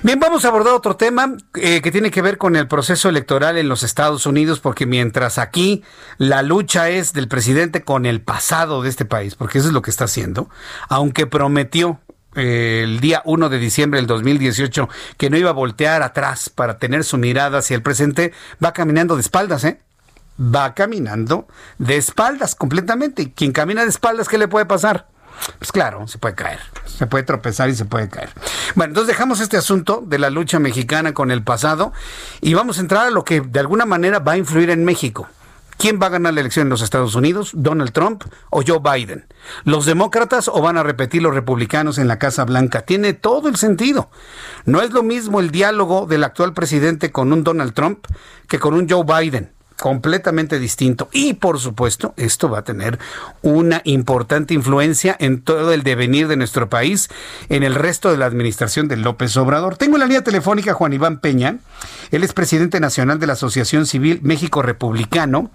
Bien, vamos a abordar otro tema eh, que tiene que ver con el proceso electoral en los Estados Unidos, porque mientras aquí la lucha es del presidente con el pasado de este país, porque eso es lo que está haciendo, aunque prometió el día 1 de diciembre del 2018 que no iba a voltear atrás para tener su mirada hacia el presente, va caminando de espaldas, ¿eh? Va caminando de espaldas completamente. Y quien camina de espaldas, ¿qué le puede pasar? Pues claro, se puede caer, se puede tropezar y se puede caer. Bueno, entonces dejamos este asunto de la lucha mexicana con el pasado y vamos a entrar a lo que de alguna manera va a influir en México. ¿Quién va a ganar la elección en los Estados Unidos? ¿Donald Trump o Joe Biden? ¿Los demócratas o van a repetir los republicanos en la Casa Blanca? Tiene todo el sentido. No es lo mismo el diálogo del actual presidente con un Donald Trump que con un Joe Biden completamente distinto. Y por supuesto, esto va a tener una importante influencia en todo el devenir de nuestro país, en el resto de la administración de López Obrador. Tengo en la línea telefónica Juan Iván Peña, él es presidente nacional de la Asociación Civil México Republicano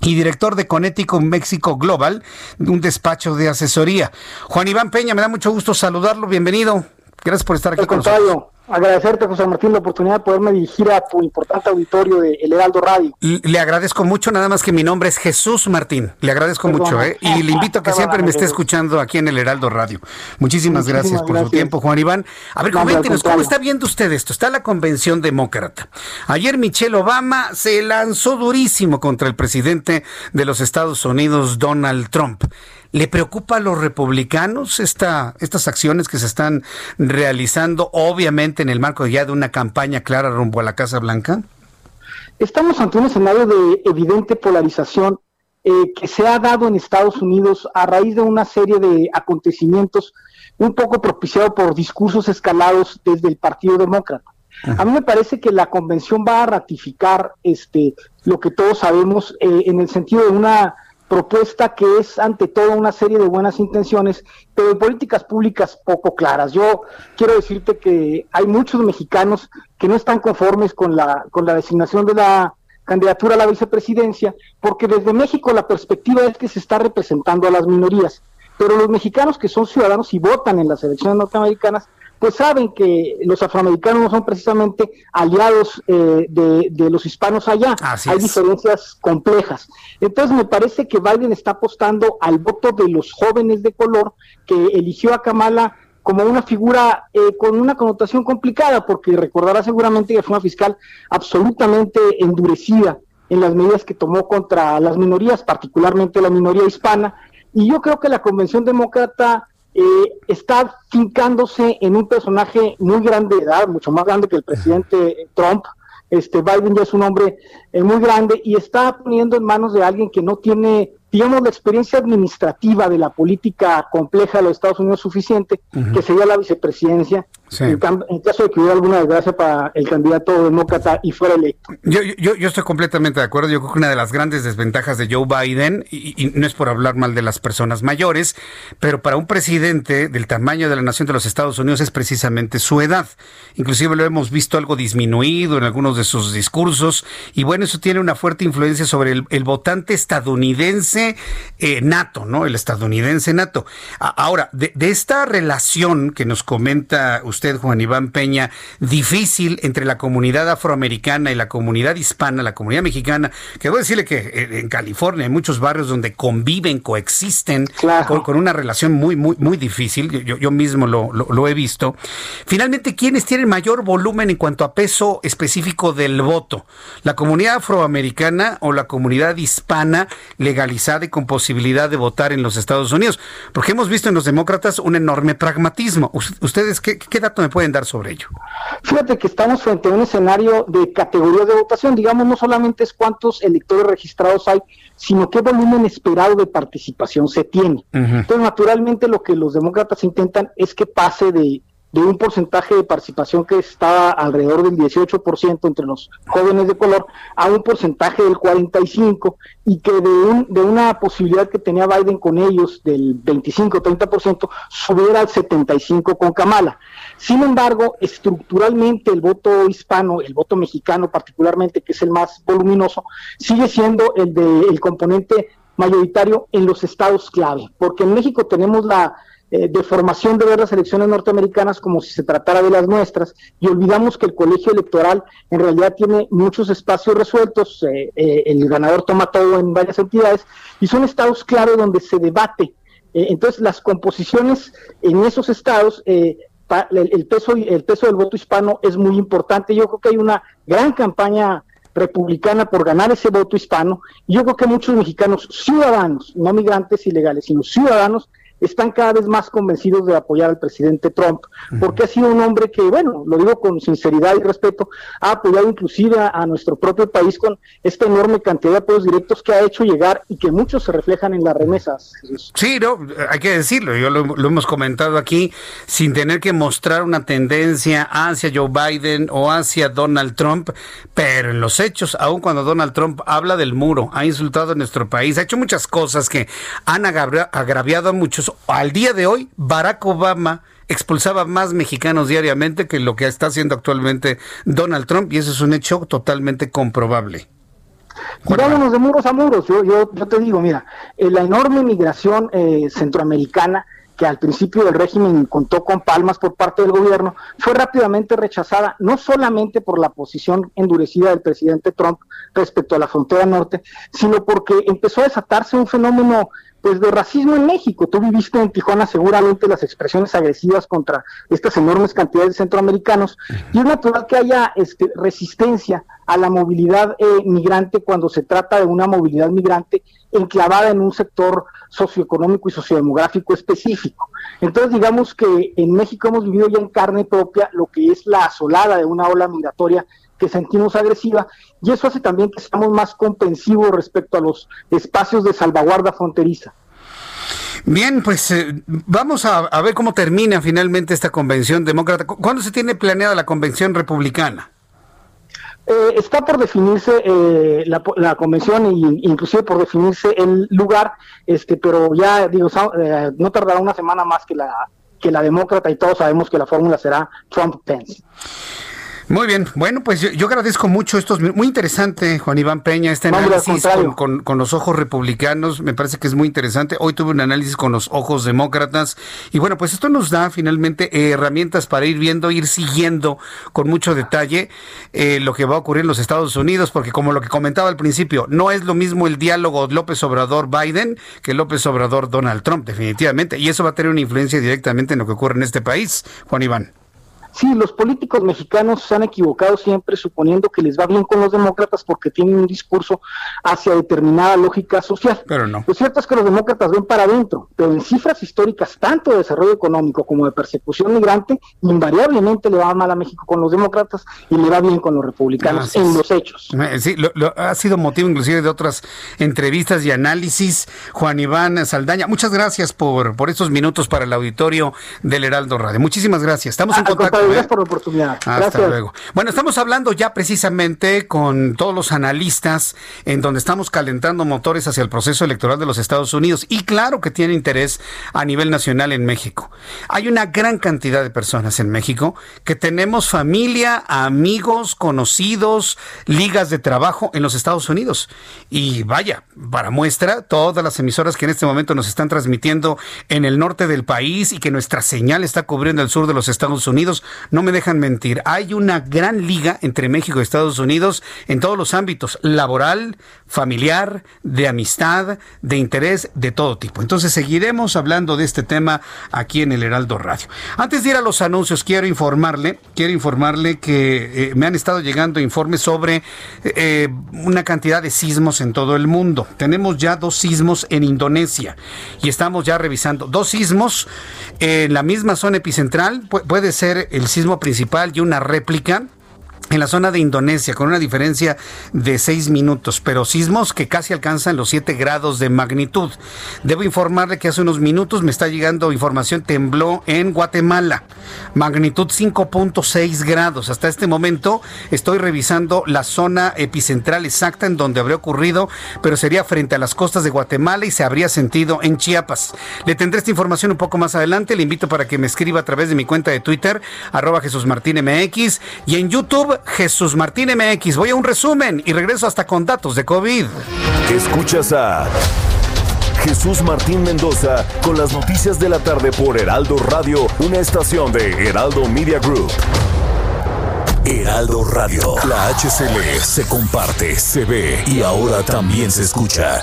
y director de Connecticut México Global, un despacho de asesoría. Juan Iván Peña, me da mucho gusto saludarlo, bienvenido. Gracias por estar aquí con nosotros agradecerte, José Martín, la oportunidad de poderme dirigir a tu importante auditorio de El Heraldo Radio. Le agradezco mucho, nada más que mi nombre es Jesús Martín. Le agradezco mucho, ¿eh? Y le invito a que siempre me esté escuchando aquí en El Heraldo Radio. Muchísimas, gracias por su tiempo, Juan Iván. A ver, coméntenos, ¿cómo está viendo usted esto? Está la convención demócrata. Ayer Michelle Obama se lanzó durísimo contra el presidente de los Estados Unidos, Donald Trump. ¿Le preocupa a los republicanos esta, estas acciones que se están realizando, obviamente en el marco ya de una campaña clara rumbo a la Casa Blanca? Estamos ante un escenario de evidente polarización eh, que se ha dado en Estados Unidos a raíz de una serie de acontecimientos un poco propiciado por discursos escalados desde el Partido Demócrata. A mí me parece que la convención va a ratificar este lo que todos sabemos eh, en el sentido de una propuesta que es ante todo una serie de buenas intenciones, pero políticas públicas poco claras. Yo quiero decirte que hay muchos mexicanos que no están conformes con la, con la designación de la candidatura a la vicepresidencia, porque desde México la perspectiva es que se está representando a las minorías, pero los mexicanos que son ciudadanos y votan en las elecciones norteamericanas pues saben que los afroamericanos no son precisamente aliados eh, de, los hispanos allá. Hay diferencias complejas. Entonces me parece que Biden está apostando al voto de los jóvenes de color que eligió a Kamala como una figura eh, con una connotación complicada, porque recordará seguramente que fue una fiscal absolutamente endurecida en las medidas que tomó contra las minorías, particularmente la minoría hispana, y yo creo que la Convención Demócrata eh, está fincándose en un personaje muy grande de edad, mucho más grande que el presidente Trump. Este Biden ya es un hombre eh, muy grande y está poniendo en manos de alguien que no tiene digamos, la experiencia administrativa de la política compleja de los Estados Unidos suficiente, que sería la vicepresidencia, en, caso de que hubiera alguna desgracia para el candidato demócrata y fuera electo. Yo, yo, yo estoy completamente de acuerdo. Yo creo que una de las grandes desventajas de Joe Biden, y, no es por hablar mal de las personas mayores, pero para un presidente del tamaño de la nación de los Estados Unidos es precisamente su edad. Inclusive lo hemos visto algo disminuido en algunos de sus discursos, y bueno, eso tiene una fuerte influencia sobre el votante estadounidense eh, nato, ¿no? El estadounidense nato. ahora, de, esta relación que nos comenta usted, Juan Iván Peña, difícil entre la comunidad afroamericana y la comunidad hispana, la comunidad mexicana, que voy a decirle que eh, en California hay muchos barrios donde conviven, coexisten, con, una relación muy, muy, muy difícil. Yo, yo mismo lo, lo he visto. Finalmente, ¿quiénes tienen mayor volumen en cuanto a peso específico del voto? ¿La comunidad afroamericana o la comunidad hispana legalizada? Y con posibilidad de votar en los Estados Unidos? Porque hemos visto en los demócratas un enorme pragmatismo. ¿Ustedes qué, dato me pueden dar sobre ello? Fíjate que estamos frente a un escenario de categorías de votación. Digamos, no solamente es cuántos electores registrados hay, sino qué volumen esperado de participación se tiene. Entonces, naturalmente, lo que los demócratas intentan es que pase de de un porcentaje de participación que estaba alrededor del 18% entre los jóvenes de color a un porcentaje del 45% y que de, un, de una posibilidad que tenía Biden con ellos del 25-30% subiera al 75% con Kamala. Sin embargo, estructuralmente el voto hispano, el voto mexicano particularmente, que es el más voluminoso, sigue siendo el del componente mayoritario en los estados clave, porque en México tenemos la eh, de formación de ver las elecciones norteamericanas como si se tratara de las nuestras y olvidamos que el colegio electoral en realidad tiene muchos espacios resueltos, eh, eh, el ganador toma todo en varias entidades y son estados clave donde se debate. entonces las composiciones en esos estados el, peso el peso del voto hispano es muy importante. Yo creo que hay una gran campaña republicana por ganar ese voto hispano. Yo creo que muchos mexicanos ciudadanos, no migrantes ilegales, sino ciudadanos, están cada vez más convencidos de apoyar al presidente Trump, porque ha sido un hombre que, bueno, lo digo con sinceridad y respeto, ha apoyado inclusive a, nuestro propio país con esta enorme cantidad de apoyos directos que ha hecho llegar y que muchos se reflejan en las remesas. Sí, no, hay que decirlo, yo lo, hemos comentado aquí, sin tener que mostrar una tendencia hacia Joe Biden o hacia Donald Trump, pero en los hechos, aun cuando Donald Trump habla del muro, ha insultado a nuestro país, ha hecho muchas cosas que han agraviado a muchos al día de hoy, Barack Obama expulsaba más mexicanos diariamente que lo que está haciendo actualmente Donald Trump y eso es un hecho totalmente comprobable. Vámonos de muros a muros. Yo, yo, yo te digo, mira, eh, la enorme migración eh, centroamericana que al principio del régimen contó con palmas por parte del gobierno, fue rápidamente rechazada, no solamente por la posición endurecida del presidente Trump respecto a la frontera norte, sino porque empezó a desatarse un fenómeno pues de racismo en México. Tú viviste en Tijuana seguramente las expresiones agresivas contra estas enormes cantidades de centroamericanos y es natural que haya este, resistencia a la movilidad eh, migrante cuando se trata de una movilidad migrante enclavada en un sector socioeconómico y sociodemográfico específico. Entonces digamos que en México hemos vivido ya en carne propia lo que es la asolada de una ola migratoria que sentimos agresiva y eso hace también que seamos más comprensivos respecto a los espacios de salvaguarda fronteriza. Bien, pues eh, vamos a, ver cómo termina finalmente esta convención demócrata. ¿Cuándo se tiene planeada la convención republicana? Eh, está por definirse eh, la, convención e inclusive por definirse el lugar, este, pero ya digo, no tardará una semana más que la que la demócrata y todos sabemos que la fórmula será Trump-Pence. Muy bien, bueno, pues yo, agradezco mucho estos, muy interesante, Juan Iván Peña, este análisis con, con, los ojos republicanos, me parece que es muy interesante. Hoy tuve un análisis con los ojos demócratas y bueno, pues esto nos da finalmente herramientas para ir viendo, ir siguiendo con mucho detalle eh, lo que va a ocurrir en los Estados Unidos, porque como lo que comentaba al principio, no es lo mismo el diálogo López Obrador-Biden que López Obrador-Donald Trump, definitivamente, y eso va a tener una influencia directamente en lo que ocurre en este país, Juan Iván. Sí, los políticos mexicanos se han equivocado siempre suponiendo que les va bien con los demócratas porque tienen un discurso hacia determinada lógica social. Pero no. Lo cierto es que los demócratas ven para adentro, pero en cifras históricas, tanto de desarrollo económico como de persecución migrante, invariablemente le va mal a México con los demócratas y le va bien con los republicanos en los hechos. Eh, sí, lo, ha sido motivo inclusive de otras entrevistas y análisis. Juan Iván Saldaña, muchas gracias por, por estos minutos para el auditorio del Heraldo Radio. Muchísimas gracias. Estamos en contacto. Gracias por la oportunidad. Hasta luego. Bueno, estamos hablando ya precisamente con todos los analistas en donde estamos calentando motores hacia el proceso electoral de los Estados Unidos y claro que tiene interés a nivel nacional en México. Hay una gran cantidad de personas en México que tenemos familia, amigos, conocidos, ligas de trabajo en los Estados Unidos. Y vaya, para muestra, todas las emisoras que en este momento nos están transmitiendo en el norte del país y que nuestra señal está cubriendo el sur de los Estados Unidos no me dejan mentir. Hay una gran liga entre México y Estados Unidos en todos los ámbitos, laboral, familiar, de amistad, de interés, de todo tipo. Entonces seguiremos hablando de este tema aquí en el Heraldo Radio. Antes de ir a los anuncios, quiero informarle, quiero informarle que eh, me han estado llegando informes sobre eh, una cantidad de sismos en todo el mundo. Tenemos ya dos sismos en Indonesia y estamos ya revisando dos sismos en la misma zona epicentral. puede ser el sismo principal y una réplica en la zona de Indonesia, con una diferencia de 6 minutos, pero sismos que casi alcanzan los 7 grados de magnitud. Debo informarle que hace unos minutos me está llegando información, tembló en Guatemala, magnitud 5.6 grados. Hasta este momento estoy revisando la zona epicentral exacta en donde habría ocurrido, pero sería frente a las costas de Guatemala y se habría sentido en Chiapas. Le tendré esta información un poco más adelante, le invito para que me escriba a través de mi cuenta de Twitter, arroba Jesús y en Jesús Martín MX. Voy a un resumen y regreso hasta con datos de COVID. Escuchas a Jesús Martín Mendoza con las noticias de la tarde por Heraldo Radio, una estación de Heraldo Media Group. Heraldo Radio, la HCL se comparte, se ve y ahora también se escucha.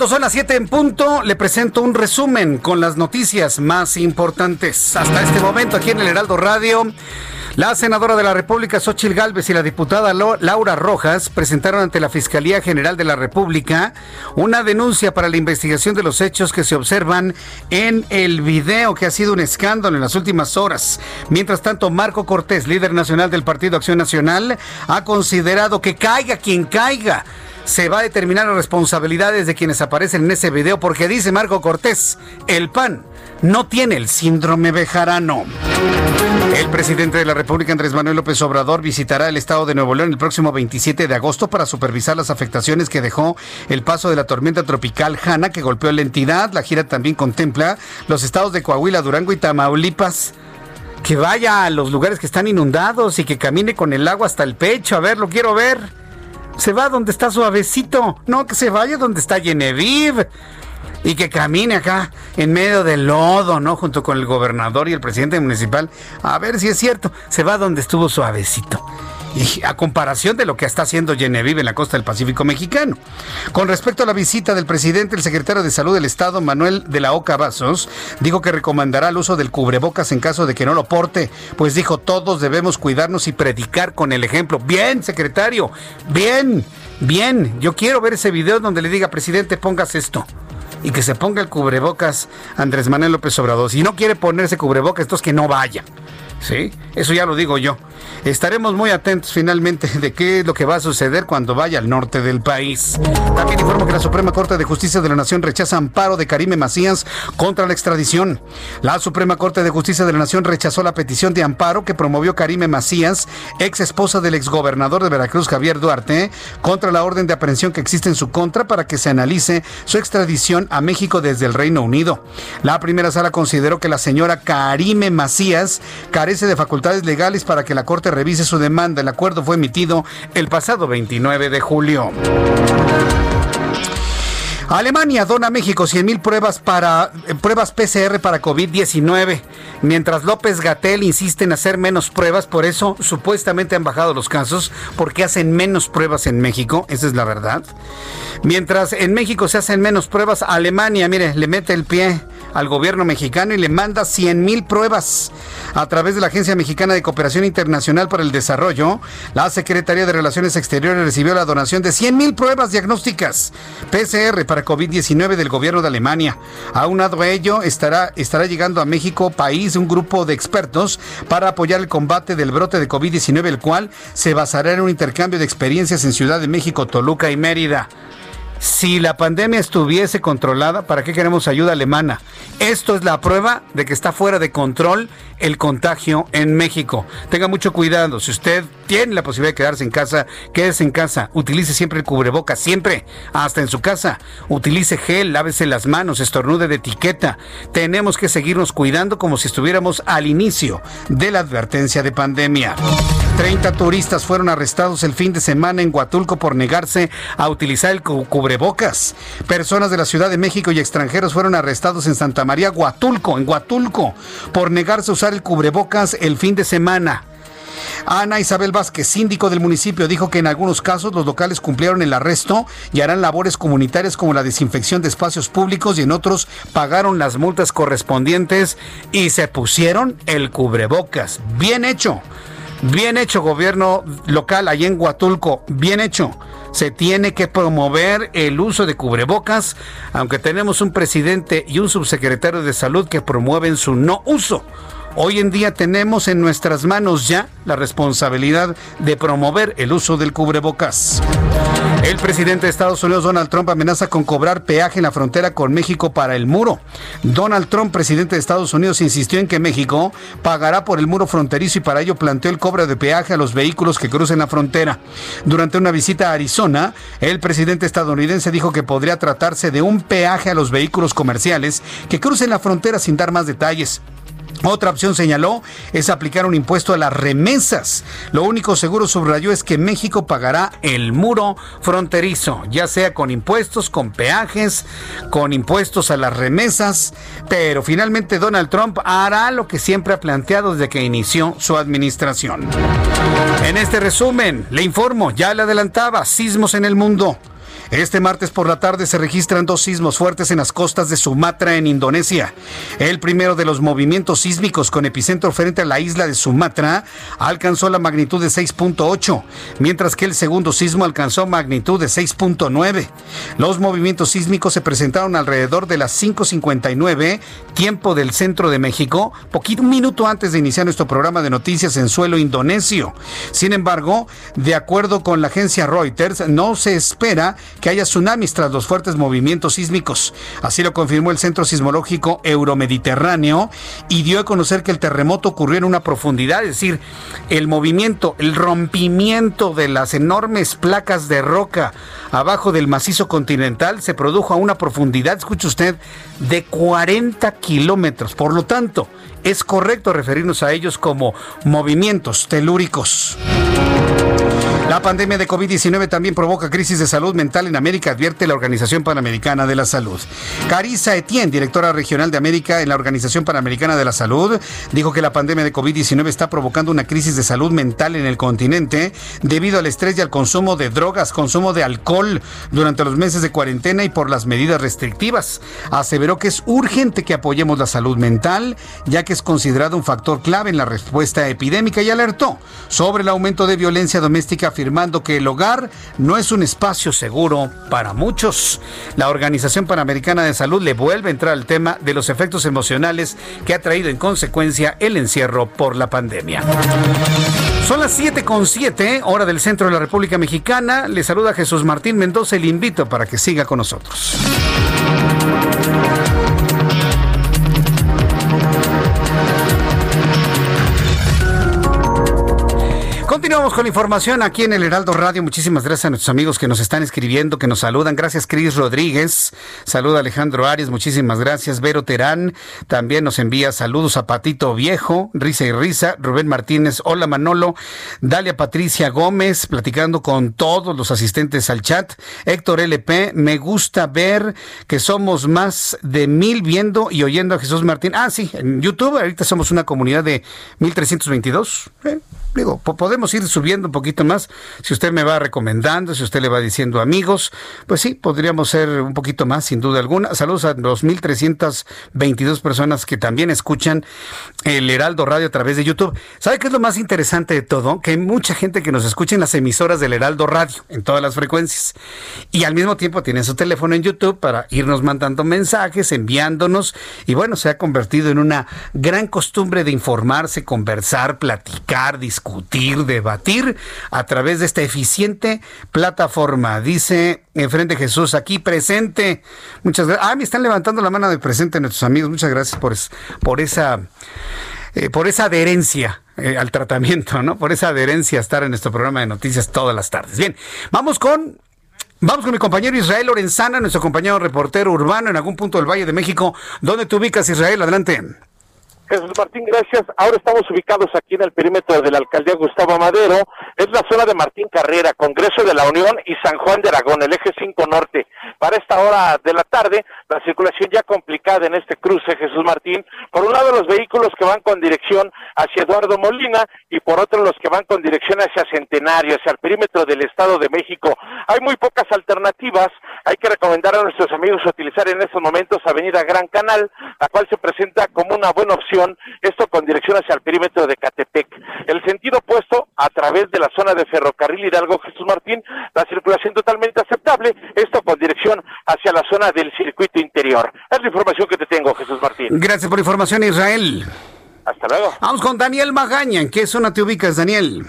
Cuando son las 7 en punto, le presento un resumen con las noticias más importantes. Hasta este momento, aquí en el Heraldo Radio, la senadora de la República, Xochil Gálvez, y la diputada Laura Rojas presentaron ante la Fiscalía General de la República una denuncia para la investigación de los hechos que se observan en el video que ha sido un escándalo en las últimas horas. Mientras tanto, Marco Cortés, líder nacional del Partido Acción Nacional, ha considerado que caiga quien caiga se va a determinar las responsabilidades de quienes aparecen en ese video porque dice Marco Cortés, el PAN no tiene el síndrome bejarano. El presidente de la República, Andrés Manuel López Obrador, visitará el estado de Nuevo León el próximo 27 de agosto para supervisar las afectaciones que dejó el paso de la tormenta tropical Hanna que golpeó la entidad. La gira también contempla los estados de Coahuila, Durango y Tamaulipas que vaya a los lugares que están inundados y que camine con el agua hasta el pecho. A ver, lo quiero ver se va donde está suavecito, no que se vaya donde está Genevieve y que camine acá en medio del lodo, ¿no? Junto con el gobernador y el presidente municipal. A ver si es cierto, se va donde estuvo suavecito. Y a comparación de lo que está haciendo Genevieve en la costa del Pacífico mexicano. Con respecto a la visita del presidente, el secretario de Salud del Estado, Manuel de la Oca Vasos, dijo que recomendará el uso del cubrebocas en caso de que no lo porte, pues dijo todos debemos cuidarnos y predicar con el ejemplo. Bien, secretario, bien, bien. Yo quiero ver ese video donde le diga, presidente, pongas esto y que se ponga el cubrebocas Andrés Manuel López Obrador. Si no quiere ponerse cubrebocas, entonces que no vaya. ¿Sí? Eso ya lo digo yo. Estaremos muy atentos finalmente de qué es lo que va a suceder cuando vaya al norte del país. También informo que la Suprema Corte de Justicia de la Nación rechaza amparo de Karime Macías contra la extradición. La Suprema Corte de Justicia de la Nación rechazó la petición de amparo que promovió Karime Macías, ex esposa del exgobernador de Veracruz Javier Duarte, contra la orden de aprehensión que existe en su contra para que se analice su extradición a México desde el Reino Unido. La primera sala consideró que la señora Karime Macías de facultades legales para que la Corte revise su demanda. El acuerdo fue emitido el pasado 29 de julio. Alemania dona a México 100.000 pruebas para eh, pruebas PCR para COVID-19, mientras López Gatel insiste en hacer menos pruebas, por eso supuestamente han bajado los casos porque hacen menos pruebas en México, esa es la verdad. Mientras en México se hacen menos pruebas, Alemania, mire, le mete el pie al gobierno mexicano y le manda 100 mil pruebas. A través de la Agencia Mexicana de Cooperación Internacional para el Desarrollo, la Secretaría de Relaciones Exteriores recibió la donación de 100 mil pruebas diagnósticas PCR para COVID-19 del gobierno de Alemania. Aunado a ello, estará, estará llegando a México, país, un grupo de expertos para apoyar el combate del brote de COVID-19, el cual se basará en un intercambio de experiencias en Ciudad de México, Toluca y Mérida. Si la pandemia estuviese controlada, ¿para qué queremos ayuda alemana? Esto es la prueba de que está fuera de control el contagio en México. Tenga mucho cuidado. Si usted tiene la posibilidad de quedarse en casa, quédese en casa. Utilice siempre el cubrebocas, siempre, hasta en su casa. Utilice gel, lávese las manos, estornude de etiqueta. Tenemos que seguirnos cuidando como si estuviéramos al inicio de la advertencia de pandemia. 30 turistas fueron arrestados el fin de semana en Huatulco por negarse a utilizar el cubrebocas. Personas de la Ciudad de México y extranjeros fueron arrestados en Santa María, Huatulco, en Huatulco, por negarse a usar el cubrebocas el fin de semana. Ana Isabel Vázquez, síndico del municipio, dijo que en algunos casos los locales cumplieron el arresto y harán labores comunitarias como la desinfección de espacios públicos y en otros pagaron las multas correspondientes y se pusieron el cubrebocas. Bien hecho. Bien hecho, gobierno local allá en Huatulco. Bien hecho. Se tiene que promover el uso de cubrebocas, aunque tenemos un presidente y un subsecretario de salud que promueven su no uso. Hoy en día tenemos en nuestras manos ya la responsabilidad de promover el uso del cubrebocas. El presidente de Estados Unidos, Donald Trump, amenaza con cobrar peaje en la frontera con México para el muro. Donald Trump, presidente de Estados Unidos, insistió en que México pagará por el muro fronterizo y para ello planteó el cobro de peaje a los vehículos que crucen la frontera. Durante una visita a Arizona, el presidente estadounidense dijo que podría tratarse de un peaje a los vehículos comerciales que crucen la frontera sin dar más detalles. Otra opción señaló es aplicar un impuesto a las remesas. Lo único seguro subrayó es que México pagará el muro fronterizo, ya sea con impuestos, con peajes, con impuestos a las remesas, pero finalmente Donald Trump hará lo que siempre ha planteado desde que inició su administración. En este resumen, le informo, ya le adelantaba, sismos en el mundo. Este martes por la tarde se registran dos sismos fuertes en las costas de Sumatra, en Indonesia. El primero de los movimientos sísmicos con epicentro frente a la isla de Sumatra alcanzó la magnitud de 6.8, mientras que el segundo sismo alcanzó magnitud de 6.9. Los movimientos sísmicos se presentaron alrededor de las 5.59, tiempo del centro de México, poquito un minuto antes de iniciar nuestro programa de noticias en suelo indonesio. Sin embargo, de acuerdo con la agencia Reuters, no se espera que haya tsunamis tras los fuertes movimientos sísmicos. Así lo confirmó el Centro Sismológico Euromediterráneo y dio a conocer que el terremoto ocurrió en una profundidad, es decir, el movimiento, el rompimiento de las enormes placas de roca abajo del macizo continental se produjo a una profundidad, escuche usted, de 40 kilómetros. Por lo tanto, es correcto referirnos a ellos como movimientos telúricos. La pandemia de COVID-19 también provoca crisis de salud mental en América, advierte la Organización Panamericana de la Salud. Carissa Etienne, directora regional de América en la Organización Panamericana de la Salud, dijo que la pandemia de COVID-19 está provocando una crisis de salud mental en el continente debido al estrés y al consumo de drogas, consumo de alcohol durante los meses de cuarentena y por las medidas restrictivas. Aseveró que es urgente que apoyemos la salud mental, ya que es considerado un factor clave en la respuesta epidémica y alertó sobre el aumento de violencia doméstica afirmando que el hogar no es un espacio seguro para muchos. La Organización Panamericana de Salud le vuelve a entrar al tema de los efectos emocionales que ha traído en consecuencia el encierro por la pandemia. Son las 7 con 7, hora del centro de la República Mexicana. Le saluda Jesús Martín Mendoza y le invito para que siga con nosotros. Con la información aquí en el Heraldo Radio. Muchísimas gracias a nuestros amigos que nos están escribiendo, que nos saludan. Gracias, Cris Rodríguez. Saluda Alejandro Arias. Muchísimas gracias. Vero Terán también nos envía saludos a Patito Viejo, Risa y Risa. Rubén Martínez. Hola, Manolo. Dalia Patricia Gómez, platicando con todos los asistentes al chat. Héctor LP, me gusta ver que somos más de mil viendo y oyendo a Jesús Martín. Ah, sí, en YouTube. Ahorita somos una comunidad de 1322. ¿Eh? Digo, podemos ir subiendo un poquito más. Si usted me va recomendando, si usted le va diciendo amigos, pues sí, podríamos ser un poquito más, sin duda alguna. Saludos a los 1.322 personas que también escuchan el Heraldo Radio a través de YouTube. ¿Sabe qué es lo más interesante de todo? Que hay mucha gente que nos escucha en las emisoras del Heraldo Radio, en todas las frecuencias. Y al mismo tiempo tienen su teléfono en YouTube para irnos mandando mensajes, enviándonos. Y bueno, se ha convertido en una gran costumbre de informarse, conversar, platicar, discutir discutir, debatir a través de esta eficiente plataforma. Dice enfrente Jesús, aquí presente. Muchas gracias. Ah, me están levantando la mano de presente nuestros amigos. Muchas gracias por, esa... Eh, por esa adherencia eh, al tratamiento, ¿no? Por esa adherencia a estar en nuestro programa de noticias todas las tardes. Bien, vamos con Vamos con mi compañero Israel Lorenzana, nuestro compañero reportero urbano en algún punto del Valle de México. ¿Dónde te ubicas, Israel? Adelante. Jesús Martín, gracias. Ahora estamos ubicados aquí en el perímetro de la alcaldía Gustavo Madero. Es la zona de Martín Carrera, Congreso de la Unión y San Juan de Aragón, el eje 5 norte. Para esta hora de la tarde, la circulación ya complicada en este cruce, Jesús Martín. Por un lado, los vehículos que van con dirección hacia Eduardo Molina y por otro, los que van con dirección hacia Centenario, hacia el perímetro del Estado de México. Hay muy pocas alternativas. Hay que recomendar a nuestros amigos utilizar en estos momentos Avenida Gran Canal, la cual se presenta como una buena opción esto con dirección hacia el perímetro de Catepec. El sentido opuesto, a través de la zona de ferrocarril Hidalgo Jesús Martín, la circulación totalmente aceptable, esto con dirección hacia la zona del circuito interior. Es la información que te tengo, Jesús Martín. Gracias por la información, Israel. Hasta luego. Vamos con Daniel Magaña. ¿En qué zona te ubicas, Daniel?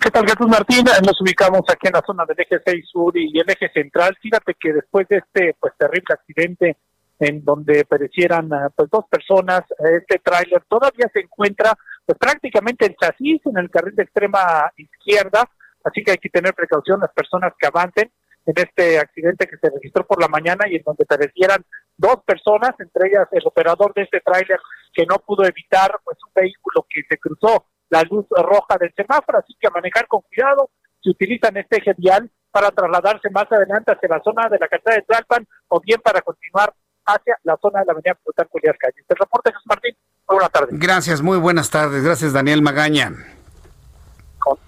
¿Qué tal, Jesús Martín? Nos ubicamos aquí en la zona del eje 6 sur y el eje central. Fíjate que después de este pues terrible accidente en donde perecieran ah, pues dos personas. Este tráiler todavía se encuentra pues prácticamente el chasis en el carril de extrema izquierda, así que hay que tener precaución las personas que avancen en este accidente que se registró por la mañana y en donde perecieran dos personas, entre ellas el operador de este tráiler que no pudo evitar pues un vehículo que se cruzó la luz roja del semáforo, así que manejar con cuidado, se utilizan este eje vial para trasladarse más adelante hacia la zona de la calzada de Tlalpan o bien para continuar hacia la zona de la avenida Plutarco Elías Calles. El reporte Jesús Martín. Muy buenas tardes. Gracias, muy buenas tardes. Gracias, Daniel Magaña.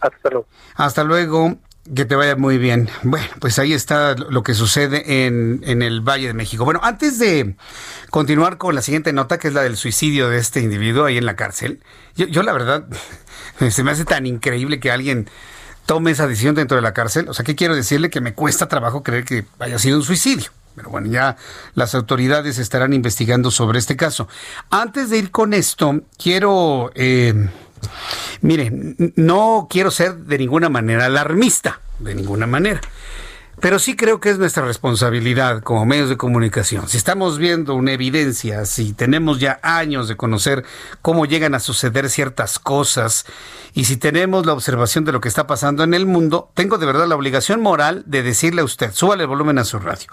Hasta luego. Hasta luego. Que te vaya muy bien. Bueno, pues ahí está lo que sucede en, en, el Valle de México. Bueno, antes de continuar con la siguiente nota, que es la del suicidio de este individuo ahí en la cárcel, yo, yo la verdad, se me hace tan increíble que alguien tome esa decisión dentro de la cárcel. O sea, ¿qué quiero decirle? Que me cuesta trabajo creer que haya sido un suicidio. Pero bueno, ya las autoridades estarán investigando sobre este caso. Antes de ir con esto, quiero, eh, mire, no quiero ser de ninguna manera alarmista, de ninguna manera. Pero sí creo que es nuestra responsabilidad como medios de comunicación. Si estamos viendo una evidencia, si tenemos ya años de conocer cómo llegan a suceder ciertas cosas y si tenemos la observación de lo que está pasando en el mundo, tengo de verdad la obligación moral de decirle a usted, súbale el volumen a su radio.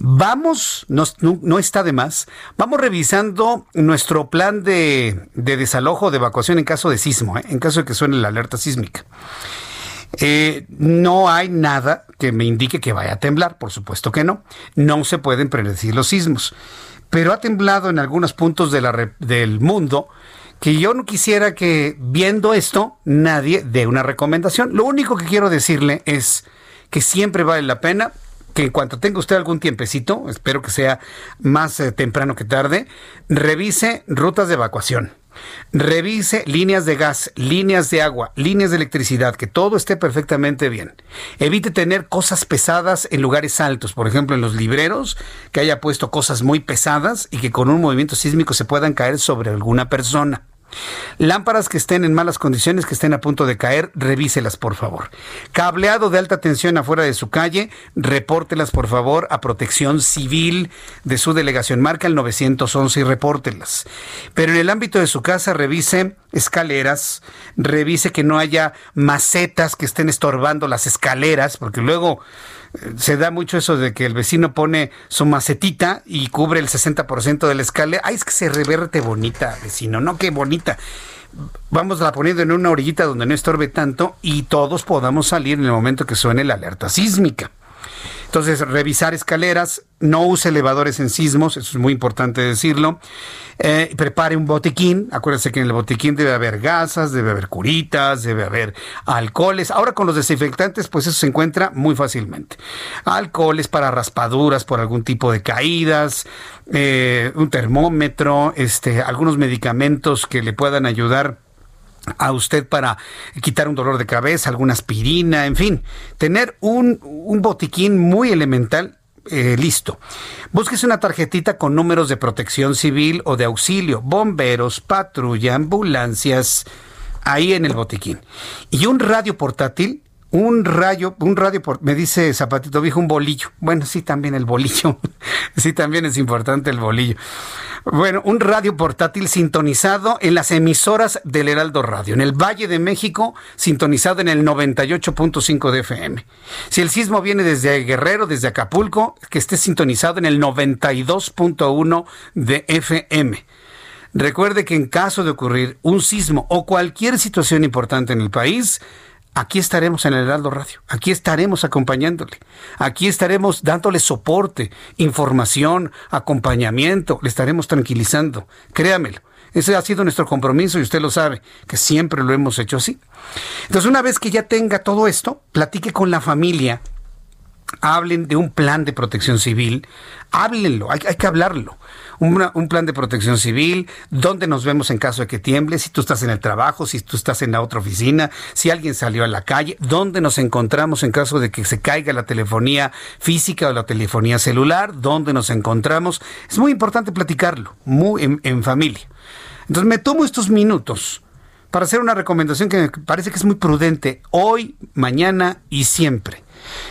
Vamos, no, está de más, vamos revisando nuestro plan de, de desalojo, de evacuación en caso de sismo, ¿eh? en caso de que suene la alerta sísmica. Eh, no hay nada que me indique que vaya a temblar, por supuesto que no. No se pueden predecir los sismos. Pero ha temblado en algunos puntos del mundo que yo no quisiera que viendo esto nadie dé una recomendación. Lo único que quiero decirle es que siempre vale la pena que en cuanto tenga usted algún tiempecito, espero que sea más eh, temprano que tarde, revise rutas de evacuación Revise líneas de gas, líneas de agua, líneas de electricidad, que todo esté perfectamente bien. Evite tener cosas pesadas en lugares altos, por ejemplo en los libreros, que haya puesto cosas muy pesadas y que con un movimiento sísmico se puedan caer sobre alguna persona. Lámparas que estén en malas condiciones, que estén a punto de caer, revíselas por favor. Cableado de alta tensión afuera de su calle, repórtelas por favor a Protección Civil de su delegación. Marca el 911 y repórtelas. Pero en el ámbito de su casa, revise escaleras, revise que no haya macetas que estén estorbando las escaleras, porque luego se da mucho eso de que el vecino pone su macetita y cubre el 60% de la escalera. Ay, es que se reverte bonita, vecino, no, qué bonita. Vamos la poniendo en una orillita donde no estorbe tanto y todos podamos salir en el momento que suene la alerta sísmica. Entonces, revisar escaleras, no use elevadores en sismos, eso es muy importante decirlo. Eh, prepare un botiquín, acuérdense que en el botiquín debe haber gasas, debe haber curitas, debe haber alcoholes. Ahora con los desinfectantes, pues eso se encuentra muy fácilmente. Alcoholes para raspaduras por algún tipo de caídas, eh, un termómetro, este, algunos medicamentos que le puedan ayudar a usted para quitar un dolor de cabeza, alguna aspirina, en fin, tener un, botiquín muy elemental eh, listo. Búsquese una tarjetita con números de protección civil o de auxilio, bomberos, patrulla, ambulancias, ahí en el botiquín. Y un radio portátil un rayo, un radio, me dice Zapatito Viejo, un bolillo. Bueno, sí, también el bolillo. sí, también es importante el bolillo. Bueno, un radio portátil sintonizado en las emisoras del Heraldo Radio. En el Valle de México, sintonizado en el 98.5 de FM. Si el sismo viene desde Guerrero, desde Acapulco, que esté sintonizado en el 92.1 de FM. Recuerde que en caso de ocurrir un sismo o cualquier situación importante en el país, aquí estaremos en el Heraldo Radio, aquí estaremos acompañándole, aquí estaremos dándole soporte, información, acompañamiento, le estaremos tranquilizando, créamelo. Ese ha sido nuestro compromiso y usted lo sabe, que siempre lo hemos hecho así. Entonces, una vez que ya tenga todo esto, platique con la familia, hablen de un plan de protección civil, háblenlo, hay, que hablarlo un plan de protección civil, dónde nos vemos en caso de que tiemble, si tú estás en el trabajo, si tú estás en la otra oficina, si alguien salió a la calle, dónde nos encontramos en caso de que se caiga la telefonía física o la telefonía celular, dónde nos encontramos. Es muy importante platicarlo, muy en, en familia. Entonces me tomo estos minutos para hacer una recomendación que me parece que es muy prudente hoy, mañana y siempre.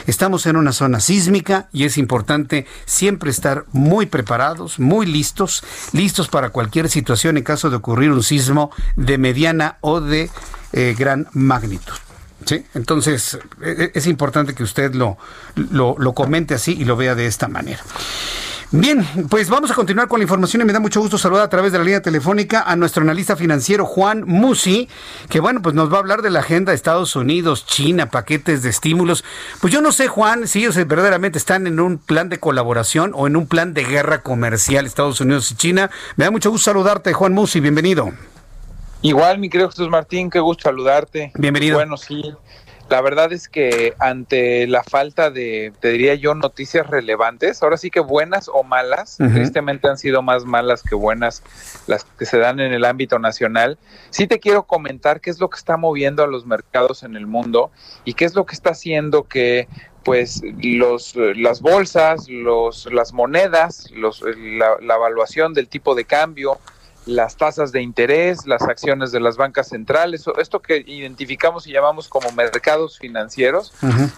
Estamos en una zona sísmica y es importante siempre estar muy preparados, muy listos, listos para cualquier situación en caso de ocurrir un sismo de mediana o de eh, gran magnitud. ¿Sí? Entonces, e, e, es importante que usted lo, lo, lo comente así y lo vea de esta manera. Bien, pues vamos a continuar con la información y me da mucho gusto saludar a través de la línea telefónica a nuestro analista financiero Juan Musi, que bueno, pues nos va a hablar de la agenda de Estados Unidos, China, paquetes de estímulos. Pues yo no sé, Juan, si ellos verdaderamente están en un plan de colaboración o en un plan de guerra comercial Estados Unidos y China. Me da mucho gusto saludarte, Juan Musi, bienvenido. Igual, mi querido Jesús Martín, qué gusto saludarte. Bienvenido. Bueno, sí, la verdad es que ante la falta de, te diría yo, noticias relevantes, ahora sí que buenas o malas, tristemente han sido más malas que buenas las que se dan en el ámbito nacional, sí te quiero comentar qué es lo que está moviendo a los mercados en el mundo y qué es lo que está haciendo que pues los las bolsas, los las monedas, los, la, la evaluación del tipo de cambio, las tasas de interés, las acciones de las bancas centrales, esto que identificamos y llamamos como mercados financieros,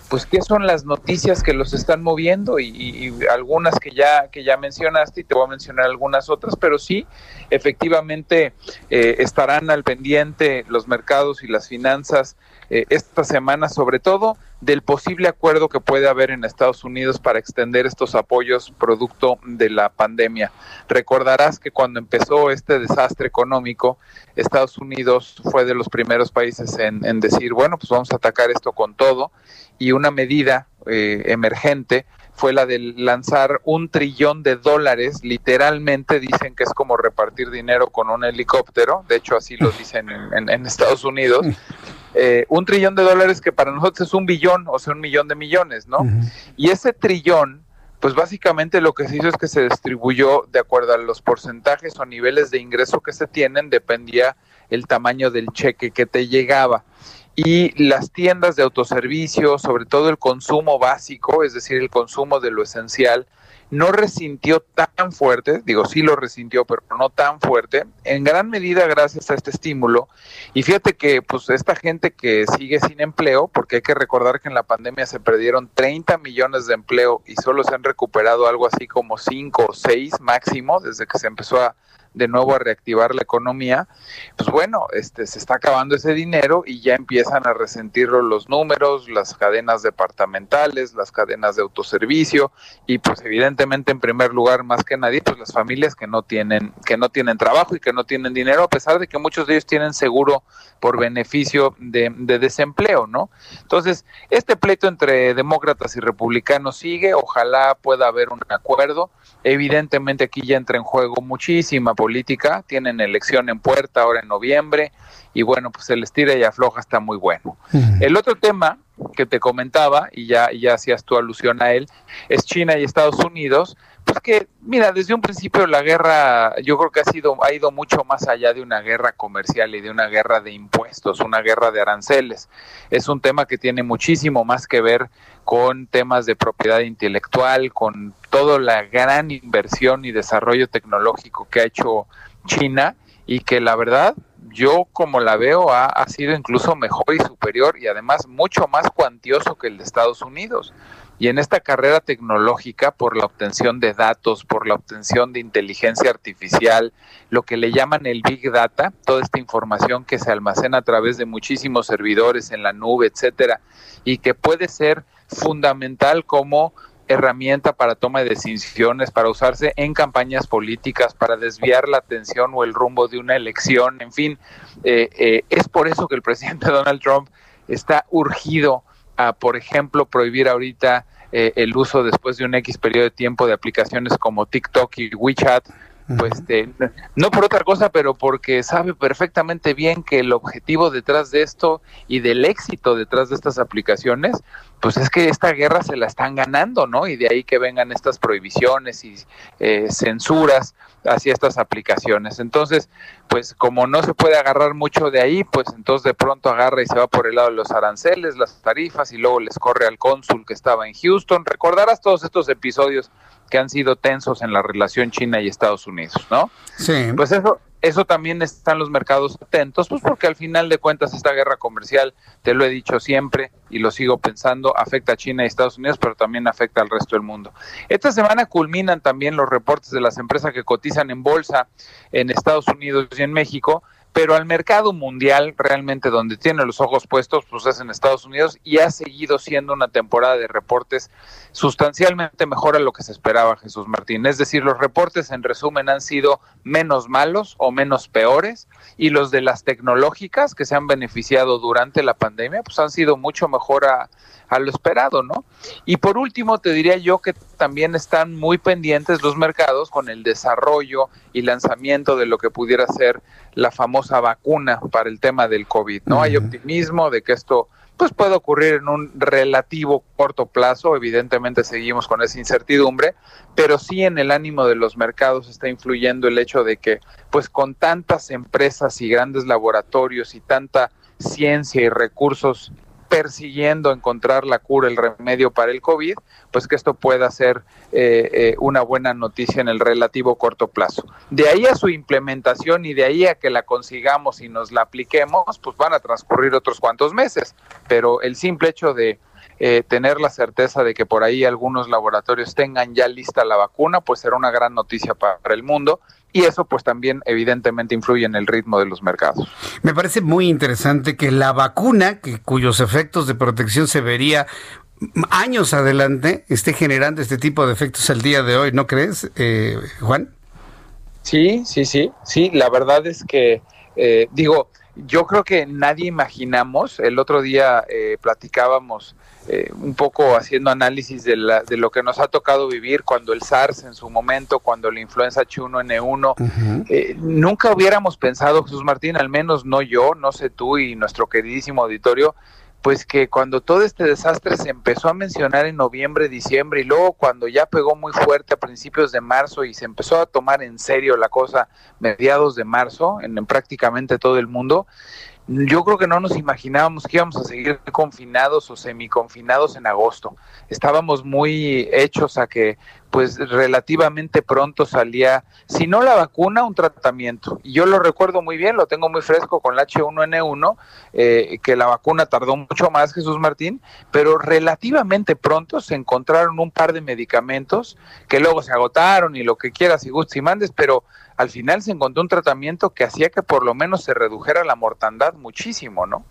pues qué son las noticias que los están moviendo y, algunas que ya que ya mencionaste y te voy a mencionar algunas otras, pero sí, efectivamente eh, estarán al pendiente los mercados y las finanzas eh, esta semana, sobre todo del posible acuerdo que puede haber en Estados Unidos para extender estos apoyos producto de la pandemia. Recordarás que cuando empezó este desastre económico, Estados Unidos fue de los primeros países en, decir, bueno, pues vamos a atacar esto con todo y una medida eh, emergente fue la de lanzar un trillón de dólares, literalmente dicen que es como repartir dinero con un helicóptero, de hecho así lo dicen en, Estados Unidos, eh, un trillón de dólares que para nosotros es un billón, o sea, un millón de millones, ¿no? Y ese trillón, pues básicamente lo que se hizo es que se distribuyó de acuerdo a los porcentajes o niveles de ingreso que se tienen, dependía el tamaño del cheque que te llegaba y las tiendas de autoservicio, sobre todo el consumo básico, es decir, el consumo de lo esencial, no resintió tan fuerte, digo sí lo resintió, pero no tan fuerte, en gran medida gracias a este estímulo. Y fíjate que pues esta gente que sigue sin empleo, porque hay que recordar que en la pandemia se perdieron 30 millones de empleo y solo se han recuperado algo así como 5 o 6 máximo desde que se empezó a de nuevo a reactivar la economía, pues bueno, este se está acabando ese dinero y ya empiezan a resentirlo los números, las cadenas departamentales, las cadenas de autoservicio y pues evidentemente en primer lugar más que nadie pues las familias que no tienen que no tienen trabajo y que no tienen dinero a pesar de que muchos de ellos tienen seguro por beneficio de, de desempleo, ¿no? Entonces, este pleito entre demócratas y republicanos sigue, ojalá pueda haber un acuerdo. Evidentemente aquí ya entra en juego muchísima política, tienen elección en puerta ahora en noviembre y bueno, pues el estira y afloja está muy bueno. El otro tema que te comentaba, y ya, ya hacías tu alusión a él, es China y Estados Unidos, pues que, mira, desde un principio la guerra yo creo que ha sido, ha ido mucho más allá de una guerra comercial y de una guerra de impuestos, una guerra de aranceles. Es un tema que tiene muchísimo más que ver con temas de propiedad intelectual, con toda la gran inversión y desarrollo tecnológico que ha hecho China y que la verdad yo como la veo ha, ha, sido incluso mejor y superior y además mucho más cuantioso que el de Estados Unidos. Y en esta carrera tecnológica, por la obtención de datos, por la obtención de inteligencia artificial, lo que le llaman el Big Data, toda esta información que se almacena a través de muchísimos servidores en la nube, etcétera, y que puede ser fundamental como herramienta para toma de decisiones, para usarse en campañas políticas, para desviar la atención o el rumbo de una elección, en fin, eh, eh, es por eso que el presidente Donald Trump está urgido a, por ejemplo, prohibir ahorita eh, el uso después de un X periodo de tiempo de aplicaciones como TikTok y WeChat, pues no por otra cosa, pero porque sabe perfectamente bien que el objetivo detrás de esto y del éxito detrás de estas aplicaciones pues es que esta guerra se la están ganando, ¿no? Y de ahí que vengan estas prohibiciones y eh, censuras hacia estas aplicaciones. Entonces, pues como no se puede agarrar mucho de ahí, pues entonces de pronto agarra y se va por el lado de los aranceles, las tarifas y luego les corre al cónsul que estaba en Houston. Recordarás todos estos episodios que han sido tensos en la relación China y Estados Unidos, ¿no? Sí. Pues eso, eso también están los mercados atentos, pues porque al final de cuentas esta guerra comercial, te lo he dicho siempre y lo sigo pensando, afecta a China y Estados Unidos, pero también afecta al resto del mundo. Esta semana culminan también los reportes de las empresas que cotizan en bolsa en Estados Unidos y en México, pero al mercado mundial realmente donde tiene los ojos puestos pues es en Estados Unidos y ha seguido siendo una temporada de reportes sustancialmente mejor a lo que se esperaba Jesús Martín. Es decir, los reportes en resumen han sido menos malos o menos peores y los de las tecnológicas que se han beneficiado durante la pandemia pues han sido mucho mejor a, a lo esperado, ¿no? Y por último, te diría yo que también están muy pendientes los mercados con el desarrollo y lanzamiento de lo que pudiera ser la famosa vacuna para el tema del COVID, ¿no? Hay optimismo de que esto pues puede ocurrir en un relativo corto plazo, evidentemente seguimos con esa incertidumbre, pero sí en el ánimo de los mercados está influyendo el hecho de que pues con tantas empresas y grandes laboratorios y tanta ciencia y recursos persiguiendo encontrar la cura, el remedio para el COVID, pues que esto pueda ser eh, eh, una buena noticia en el relativo corto plazo. De ahí a su implementación y de ahí a que la consigamos y nos la apliquemos, pues van a transcurrir otros cuantos meses, pero el simple hecho de eh, tener la certeza de que por ahí algunos laboratorios tengan ya lista la vacuna, pues será una gran noticia para el mundo y eso pues también evidentemente influye en el ritmo de los mercados. Me parece muy interesante que la vacuna, que, cuyos efectos de protección se vería años adelante, esté generando este tipo de efectos al día de hoy, ¿no crees, eh, Juan? Sí, sí, sí, sí, la verdad es que, eh, digo, yo creo que nadie imaginamos, el otro día eh, platicábamos eh, un poco haciendo análisis de, la, de lo que nos ha tocado vivir cuando el SARS en su momento, cuando la influenza H1N1, eh, nunca hubiéramos pensado, Jesús Martín, al menos no yo, no sé tú y nuestro queridísimo auditorio, pues que cuando todo este desastre se empezó a mencionar en noviembre, diciembre y luego cuando ya pegó muy fuerte a principios de marzo y se empezó a tomar en serio la cosa mediados de marzo en prácticamente todo el mundo, yo creo que no nos imaginábamos que íbamos a seguir confinados o semiconfinados en agosto. Estábamos muy hechos a que pues relativamente pronto salía, si no la vacuna, un tratamiento. Y yo lo recuerdo muy bien, lo tengo muy fresco con la H1N1, eh, que la vacuna tardó mucho más, Jesús Martín, pero relativamente pronto se encontraron un par de medicamentos que luego se agotaron y lo que quieras y gustes y mandes, pero al final se encontró un tratamiento que hacía que por lo menos se redujera la mortandad muchísimo, ¿no?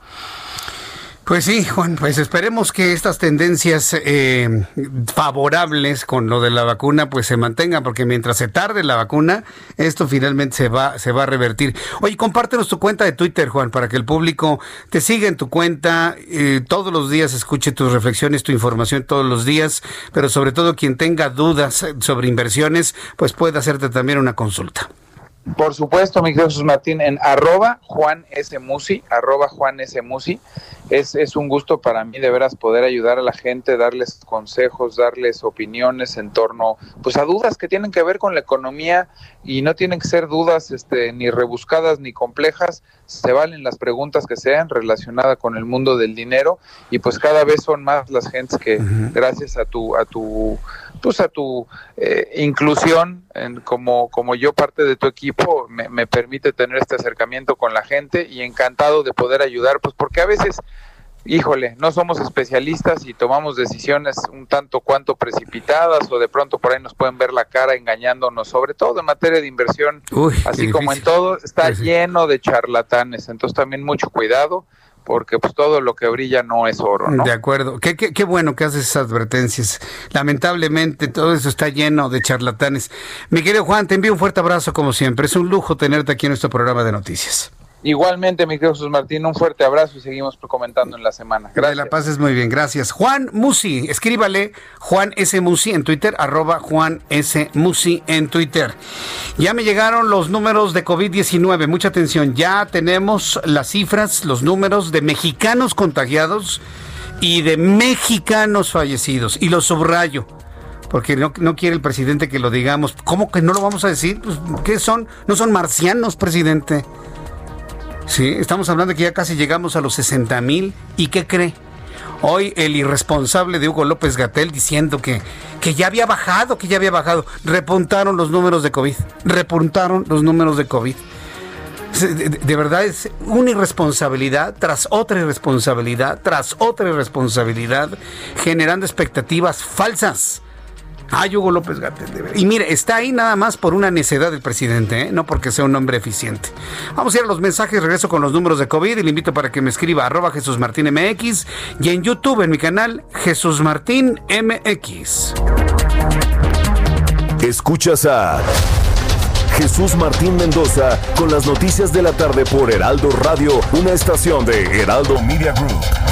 Pues sí, Juan, pues esperemos que estas tendencias eh, favorables con lo de la vacuna pues se mantengan, porque mientras se tarde la vacuna, esto finalmente se va, se va a revertir. Oye, compártenos tu cuenta de Twitter, Juan, para que el público te siga en tu cuenta, eh, todos los días escuche tus reflexiones, tu información todos los días, pero sobre todo quien tenga dudas sobre inversiones, pues puede hacerte también una consulta. Por supuesto, mi querido Jesús Martín, en arroba Juan S. Musi, arroba Juan S. Musi. Es, es un gusto para mí de veras poder ayudar a la gente, darles consejos, darles opiniones en torno pues a dudas que tienen que ver con la economía y no tienen que ser dudas este, ni rebuscadas ni complejas, se valen las preguntas que sean relacionadas con el mundo del dinero y pues cada vez son más las gentes que gracias a tu a tu pues a tu eh, inclusión en, como, como yo parte de tu equipo me, me, permite tener este acercamiento con la gente y encantado de poder ayudar, pues porque a veces, híjole, no somos especialistas y tomamos decisiones un tanto cuanto precipitadas o de pronto por ahí nos pueden ver la cara engañándonos, sobre todo en materia de inversión, así como en todo, está lleno de charlatanes, entonces también mucho cuidado porque pues todo lo que brilla no es oro. ¿no? De acuerdo. Qué, qué, qué, bueno que haces esas advertencias. Lamentablemente todo eso está lleno de charlatanes. Mi querido Juan, te envío un fuerte abrazo como siempre. Es un lujo tenerte aquí en nuestro programa de noticias. Igualmente, mi querido Jesús Martín, un fuerte abrazo y seguimos comentando en la semana. Gracias. la pases muy bien, gracias. Juan Musi, escríbale Juan S. Musi en Twitter, arroba Juan S. Musi en Twitter. Ya me llegaron los números de COVID-19, mucha atención, ya tenemos las cifras, los números de mexicanos contagiados y de mexicanos fallecidos, y lo subrayo porque no, no, quiere el presidente que lo digamos. ¿Cómo que no lo vamos a decir? Pues, ¿Qué son? No son marcianos, presidente. Sí, estamos hablando de que ya casi llegamos a los 60 mil. ¿Y qué cree? Hoy el irresponsable de Hugo López Gatel diciendo que, que ya había bajado, que ya había bajado. Repuntaron los números de COVID. Repuntaron los números de COVID. De, de, verdad es una irresponsabilidad tras otra irresponsabilidad, tras otra irresponsabilidad, generando expectativas falsas. Ay, Hugo López Gatel. Y mire, está ahí nada más por una necedad del presidente, ¿eh? no porque sea un hombre eficiente. Vamos a ir a los mensajes, regreso con los números de COVID y le invito para que me escriba arroba Jesús Martín y en YouTube, en mi canal Jesús Martín. Escuchas a Jesús Martín Mendoza con las noticias de la tarde por Heraldo Radio, una estación de Heraldo Media Group.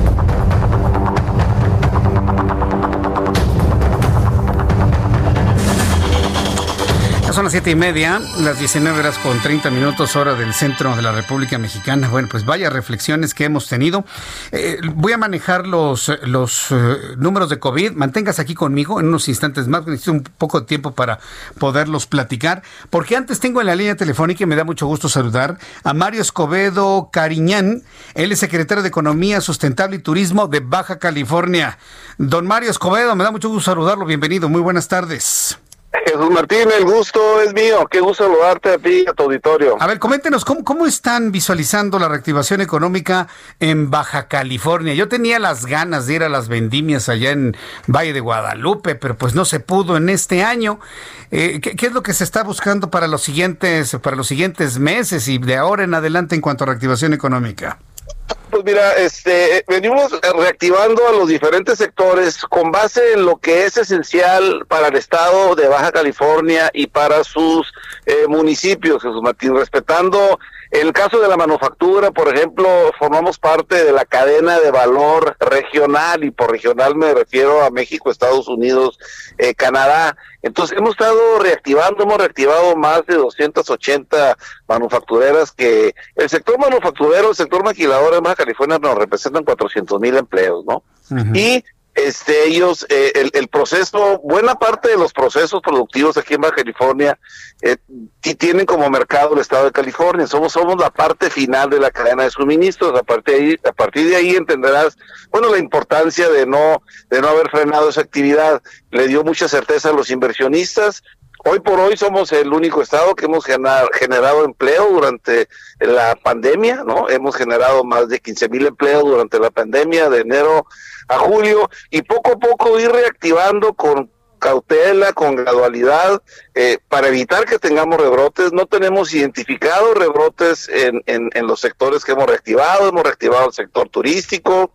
Son las siete y media, las 19 horas con 30 minutos hora del centro de la República Mexicana. Bueno, pues vaya reflexiones que hemos tenido. Eh, voy a manejar los, los eh, números de COVID. Manténgase aquí conmigo en unos instantes más. Necesito un poco de tiempo para poderlos platicar. Porque antes tengo en la línea telefónica y me da mucho gusto saludar a Mario Escobedo Cariñán. Él es secretario de Economía Sustentable y Turismo de Baja California. Don Mario Escobedo, me da mucho gusto saludarlo. Bienvenido. Muy buenas tardes. Jesús Martín, el gusto es mío. Qué gusto saludarte a ti y a tu auditorio. A ver, coméntenos, ¿cómo, ¿cómo están visualizando la reactivación económica en Baja California? Yo tenía las ganas de ir a las vendimias allá en Valle de Guadalupe, pero pues no se pudo en este año. Eh, ¿qué, ¿qué, es lo que se está buscando para los siguientes, para los siguientes meses y de ahora en adelante en cuanto a reactivación económica? Pues mira, este, venimos reactivando a los diferentes sectores con base en lo que es esencial para el estado de Baja California y para sus eh, municipios, Jesús Martín, respetando el caso de la manufactura, por ejemplo, formamos parte de la cadena de valor regional y por regional me refiero a México, Estados Unidos, eh, Canadá. Entonces hemos estado reactivando, hemos reactivado más de 280 manufactureras que el sector manufacturero, el sector maquilador en Baja California nos representan 400 mil empleos, ¿no? Y este ellos eh, el, el, proceso buena parte de los procesos productivos aquí en Baja California eh, tienen como mercado el estado de California. Somos somos la parte final de la cadena de suministros. A partir de ahí, a partir de ahí entenderás bueno la importancia de no de no haber frenado esa actividad. Le dio mucha certeza a los inversionistas. Hoy por hoy somos el único estado que hemos generado empleo durante la pandemia, ¿no? Hemos generado más de 15 mil empleos durante la pandemia de enero a julio y poco a poco ir reactivando con cautela, con gradualidad, eh, para evitar que tengamos rebrotes. No tenemos identificado rebrotes en, en, en los sectores que hemos reactivado. Hemos reactivado el sector turístico,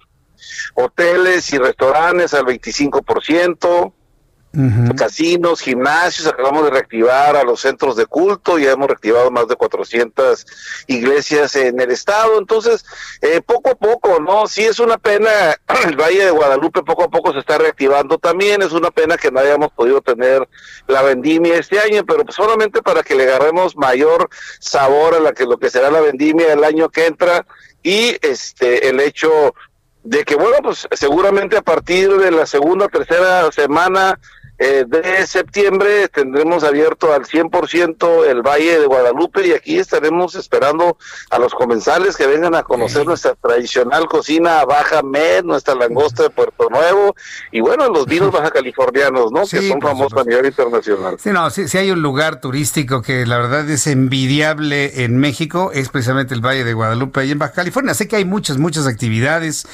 hoteles y restaurantes al 25%. Casinos, gimnasios, acabamos de reactivar a los centros de culto, ya hemos reactivado más de 400 iglesias en el estado, entonces eh, poco a poco, ¿no? Sí es una pena, el Valle de Guadalupe poco a poco se está reactivando también, es una pena que no hayamos podido tener la vendimia este año, pero pues solamente para que le agarremos mayor sabor a la que lo que será la vendimia el año que entra y este el hecho de que bueno pues seguramente a partir de la segunda o tercera semana eh, de septiembre tendremos abierto al 100% el Valle de Guadalupe y aquí estaremos esperando a los comensales que vengan a conocer sí. nuestra tradicional cocina baja med, nuestra langosta de Puerto Nuevo y bueno, los vinos baja californianos, ¿no? Sí, que son famosos a nivel internacional. Sí, no, si, si, hay un lugar turístico que la verdad es envidiable en México, es precisamente el Valle de Guadalupe y en Baja California. Sé que hay muchas, muchas actividades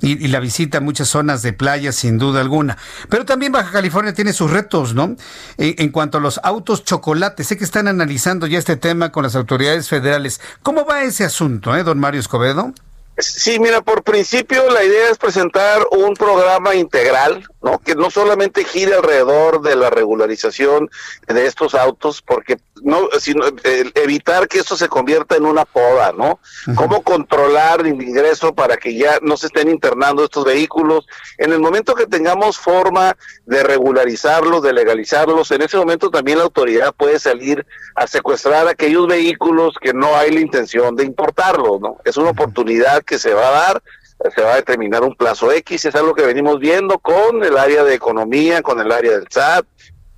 y, y la visita a muchas zonas de playa, sin duda alguna. Pero también Baja California tiene sus retos, ¿no? En, en, cuanto a los autos chocolates, sé que están analizando ya este tema con las autoridades federales. ¿Cómo va ese asunto, eh, don Mario Escobedo? Sí, mira, por principio la idea es presentar un programa integral, ¿no? Que no solamente gire alrededor de la regularización de estos autos, porque no, sino eh, evitar que esto se convierta en una poda, ¿no? Cómo controlar el ingreso para que ya no se estén internando estos vehículos. En el momento que tengamos forma de regularizarlos, de legalizarlos, en ese momento también la autoridad puede salir a secuestrar aquellos vehículos que no hay la intención de importarlos, ¿no? Es una oportunidad que se va a dar, se va a determinar un plazo X, es algo que venimos viendo con el área de economía, con el área del SAT,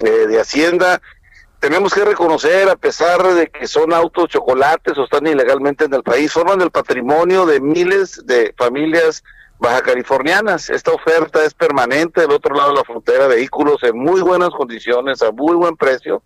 eh, de Hacienda. Tenemos que reconocer, a pesar de que son autos chocolates o están ilegalmente en el país, forman el patrimonio de miles de familias baja californianas. Esta oferta es permanente del otro lado de la frontera, vehículos en muy buenas condiciones, a muy buen precio.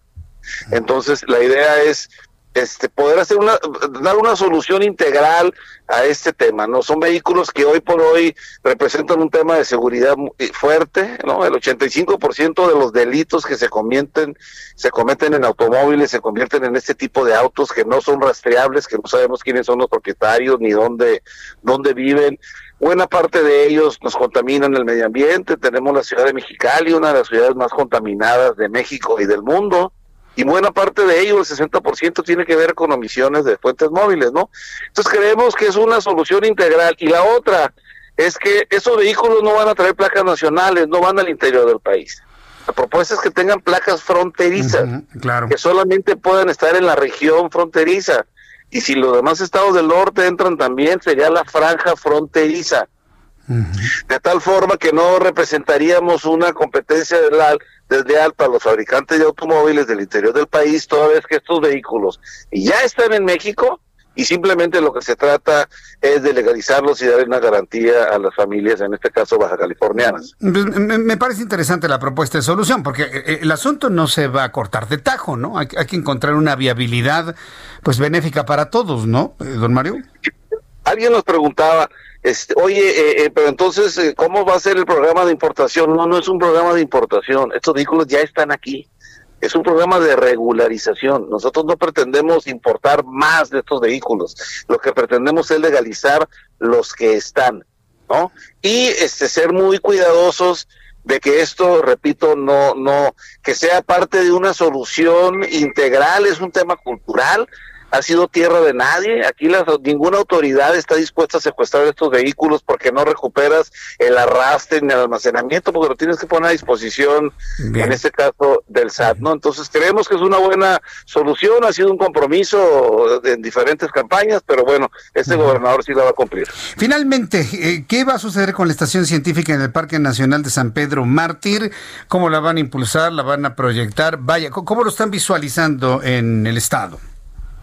Entonces, la idea es este, poder hacer una, dar una solución integral a este tema, ¿no? Son vehículos que hoy por hoy representan un tema de seguridad fuerte, ¿no? El 85% de los delitos que se cometen, se cometen en automóviles, se convierten en este tipo de autos que no son rastreables, que no sabemos quiénes son los propietarios ni dónde, dónde viven. Buena parte de ellos nos contaminan el medio ambiente. Tenemos la ciudad de Mexicali, una de las ciudades más contaminadas de México y del mundo y buena parte de ello, el 60%, tiene que ver con emisiones de fuentes móviles, ¿no? Entonces creemos que es una solución integral. Y la otra es que esos vehículos no van a traer placas nacionales, no van al interior del país. La propuesta es que tengan placas fronterizas, claro. que solamente puedan estar en la región fronteriza. Y si los demás estados del norte entran también, sería la franja fronteriza. De tal forma que no representaríamos una competencia desde alta a los fabricantes de automóviles del interior del país, toda vez que estos vehículos ya están en México, y simplemente lo que se trata es de legalizarlos y darle una garantía a las familias, en este caso baja californianas. Pues, me parece interesante la propuesta de solución, porque eh, eh, el asunto no se va a cortar de tajo, ¿no? Hay, que encontrar una viabilidad pues benéfica para todos, ¿no, eh, don Mario? Alguien nos preguntaba, este, oye, pero entonces, ¿cómo va a ser el programa de importación? No, no es un programa de importación, estos vehículos ya están aquí es un programa de regularización. Nosotros no pretendemos importar más de estos vehículos. Lo que pretendemos es legalizar los que están, ¿no? Y este ser muy cuidadosos de que esto, repito, no no que sea parte de una solución integral, es un tema cultural, ha sido tierra de nadie. Aquí ninguna autoridad está dispuesta a secuestrar estos vehículos porque no recuperas el arrastre ni el almacenamiento, porque lo tienes que poner a disposición, en este caso, del SAT. ¿no? Entonces creemos que es una buena solución, ha sido un compromiso en diferentes campañas, pero bueno, este gobernador sí la va a cumplir. Finalmente, eh, ¿qué va a suceder con la estación científica en el Parque Nacional de San Pedro Mártir? ¿Cómo la van a impulsar? ¿La van a proyectar? Vaya, ¿cómo lo están visualizando en el Estado?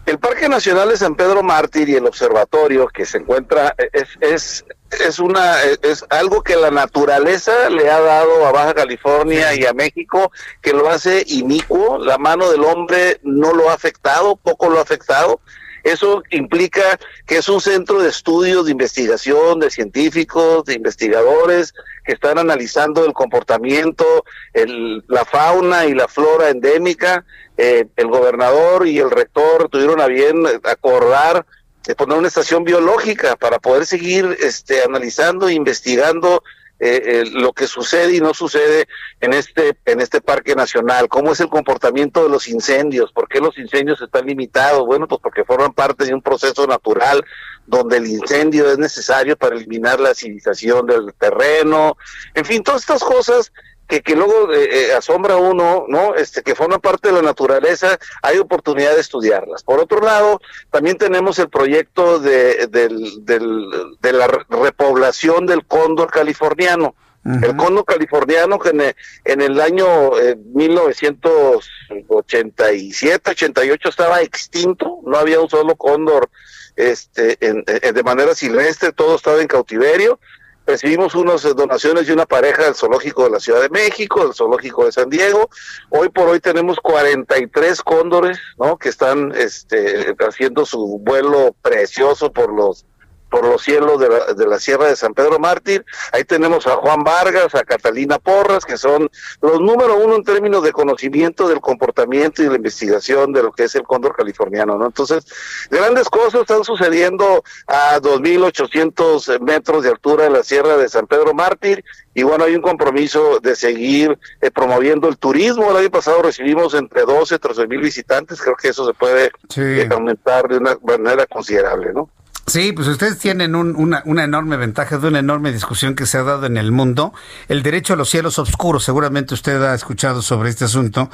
El Parque Nacional de San Pedro Mártir y el observatorio que se encuentra es, es, es, una, es algo que la naturaleza le ha dado a Baja California y a México, que lo hace inicuo. La mano del hombre no lo ha afectado, poco lo ha afectado. Eso implica que es un centro de estudios, de investigación, de científicos, de investigadores que están analizando el comportamiento, el, la fauna y la flora endémica eh, el gobernador y el rector tuvieron a bien acordar de poner una estación biológica para poder seguir este, analizando e investigando eh, eh, lo que sucede y no sucede en este en este parque nacional, cómo es el comportamiento de los incendios, por qué los incendios están limitados, bueno, pues porque forman parte de un proceso natural donde el incendio es necesario para eliminar la acidización del terreno, en fin, todas estas cosas que, que luego eh, eh, asombra uno, ¿no? Este, que forma parte de la naturaleza, hay oportunidad de estudiarlas. Por otro lado, también tenemos el proyecto de, del, del, de la repoblación del cóndor californiano. El cóndor californiano que en, en el año 1987, 88 estaba extinto, no había un solo cóndor este, en, de manera silvestre, todo estaba en cautiverio recibimos unas donaciones de una pareja del zoológico de la Ciudad de México, del zoológico de San Diego. Hoy por hoy tenemos 43 cóndores, ¿no? Que están este, haciendo su vuelo precioso por los por los cielos de la, de la Sierra de San Pedro Mártir. Ahí tenemos a Juan Vargas, a Catalina Porras, que son los número uno en términos de conocimiento del comportamiento y de la investigación de lo que es el cóndor californiano, ¿no? Entonces, grandes cosas están sucediendo a 2.800 metros de altura en la Sierra de San Pedro Mártir y bueno, hay un compromiso de seguir eh, promoviendo el turismo. El año pasado recibimos entre 12 y 13 mil visitantes, creo que eso se puede eh, aumentar de una manera considerable, ¿no? Sí, pues ustedes tienen una, una, enorme ventaja de una enorme discusión que se ha dado en el mundo. El derecho a los cielos oscuros, seguramente usted ha escuchado sobre este asunto.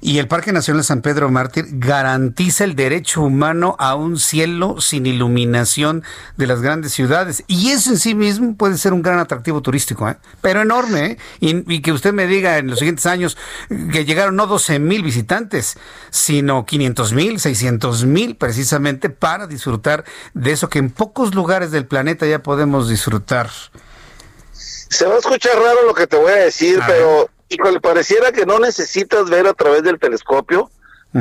Y el Parque Nacional San Pedro Mártir garantiza el derecho humano a un cielo sin iluminación de las grandes ciudades. Y eso en sí mismo puede ser un gran atractivo turístico, ¿eh? pero enorme. ¿eh? Y, y, que usted me diga en los siguientes años que llegaron no 12 mil visitantes, sino 500 mil, 600 mil precisamente para disfrutar de eso que en pocos lugares del planeta ya podemos disfrutar. Se va a escuchar raro lo que te voy a decir, pero le pareciera que no necesitas ver a través del telescopio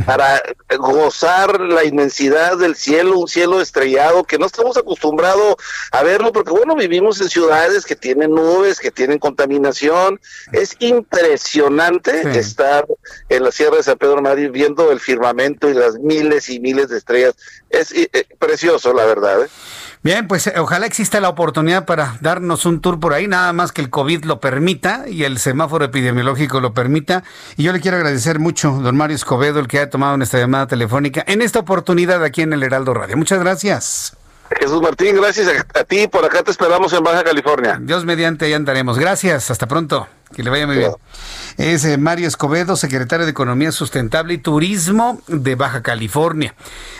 para gozar la inmensidad del cielo, un cielo estrellado que no estamos acostumbrados a verlo, porque bueno, vivimos en ciudades que tienen nubes, que tienen contaminación. Es impresionante estar en la Sierra de San Pedro Madrid viendo el firmamento y las miles y miles de estrellas. Es eh, precioso, la verdad. ¿eh? Bien, pues eh, ojalá exista la oportunidad para darnos un tour por ahí, nada más que el COVID lo permita y el semáforo epidemiológico lo permita. Y yo le quiero agradecer mucho, don Mario Escobedo, el que ha tomado esta llamada telefónica en esta oportunidad aquí en el Heraldo Radio. Muchas gracias. Jesús Martín, gracias a, ti. Por acá te esperamos en Baja California. Dios mediante, ya andaremos. Gracias. Hasta pronto. Que le vaya muy bien. Es eh, Mario Escobedo, secretario de Economía Sustentable y Turismo de Baja California.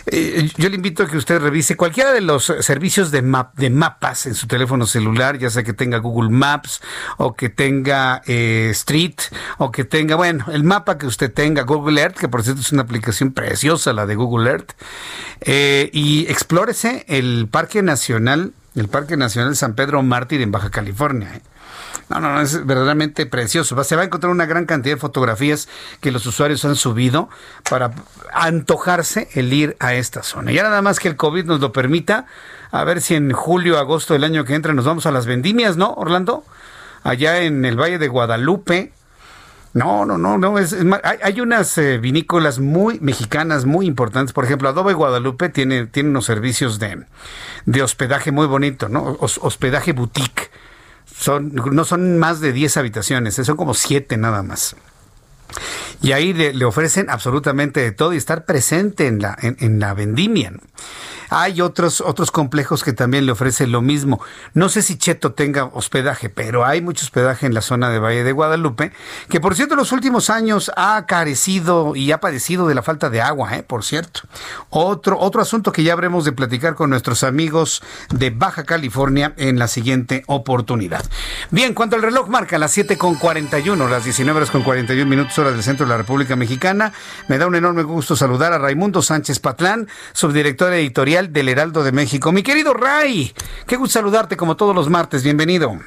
Eh, yo le invito a que usted revise cualquiera de los servicios de, de mapas en su teléfono celular, ya sea que tenga Google Maps o que tenga eh, Street o que tenga, bueno, el mapa que usted tenga, Google Earth, que por cierto es una aplicación preciosa la de Google Earth, y explórese el Parque Nacional, el Parque Nacional San Pedro Mártir en Baja California. No, no, no, es verdaderamente precioso. Se va a encontrar una gran cantidad de fotografías que los usuarios han subido para antojarse el ir a esta zona. Ya nada más que el COVID nos lo permita, a ver si en julio, agosto del año que entra nos vamos a las vendimias, ¿no, Orlando? Allá en el Valle de Guadalupe. No, no, no, no. Es, hay, unas eh, vinícolas muy mexicanas, muy importantes. Por ejemplo, Adobe Guadalupe tiene, tiene unos servicios de, de hospedaje muy bonito, ¿no? hospedaje boutique son, no son más de 10 habitaciones, son como 7 nada más. Y ahí le, ofrecen absolutamente de todo y estar presente en la, en, la vendimia. Hay otros, otros complejos que también le ofrecen lo mismo. No sé si Cheto tenga hospedaje, pero hay mucho hospedaje en la zona de Valle de Guadalupe, que por cierto en los últimos años ha carecido y ha padecido de la falta de agua, ¿eh? por cierto. Otro, otro asunto que ya habremos de platicar con nuestros amigos de Baja California en la siguiente oportunidad. Bien, cuando el reloj marca las 7 con 41, las 19 horas con 41 minutos hora del centro de la República Mexicana, me da un enorme gusto saludar a Raimundo Sánchez Patlán, subdirector editorial del Heraldo de México. Mi querido Ray, qué gusto saludarte como todos los martes, bienvenido.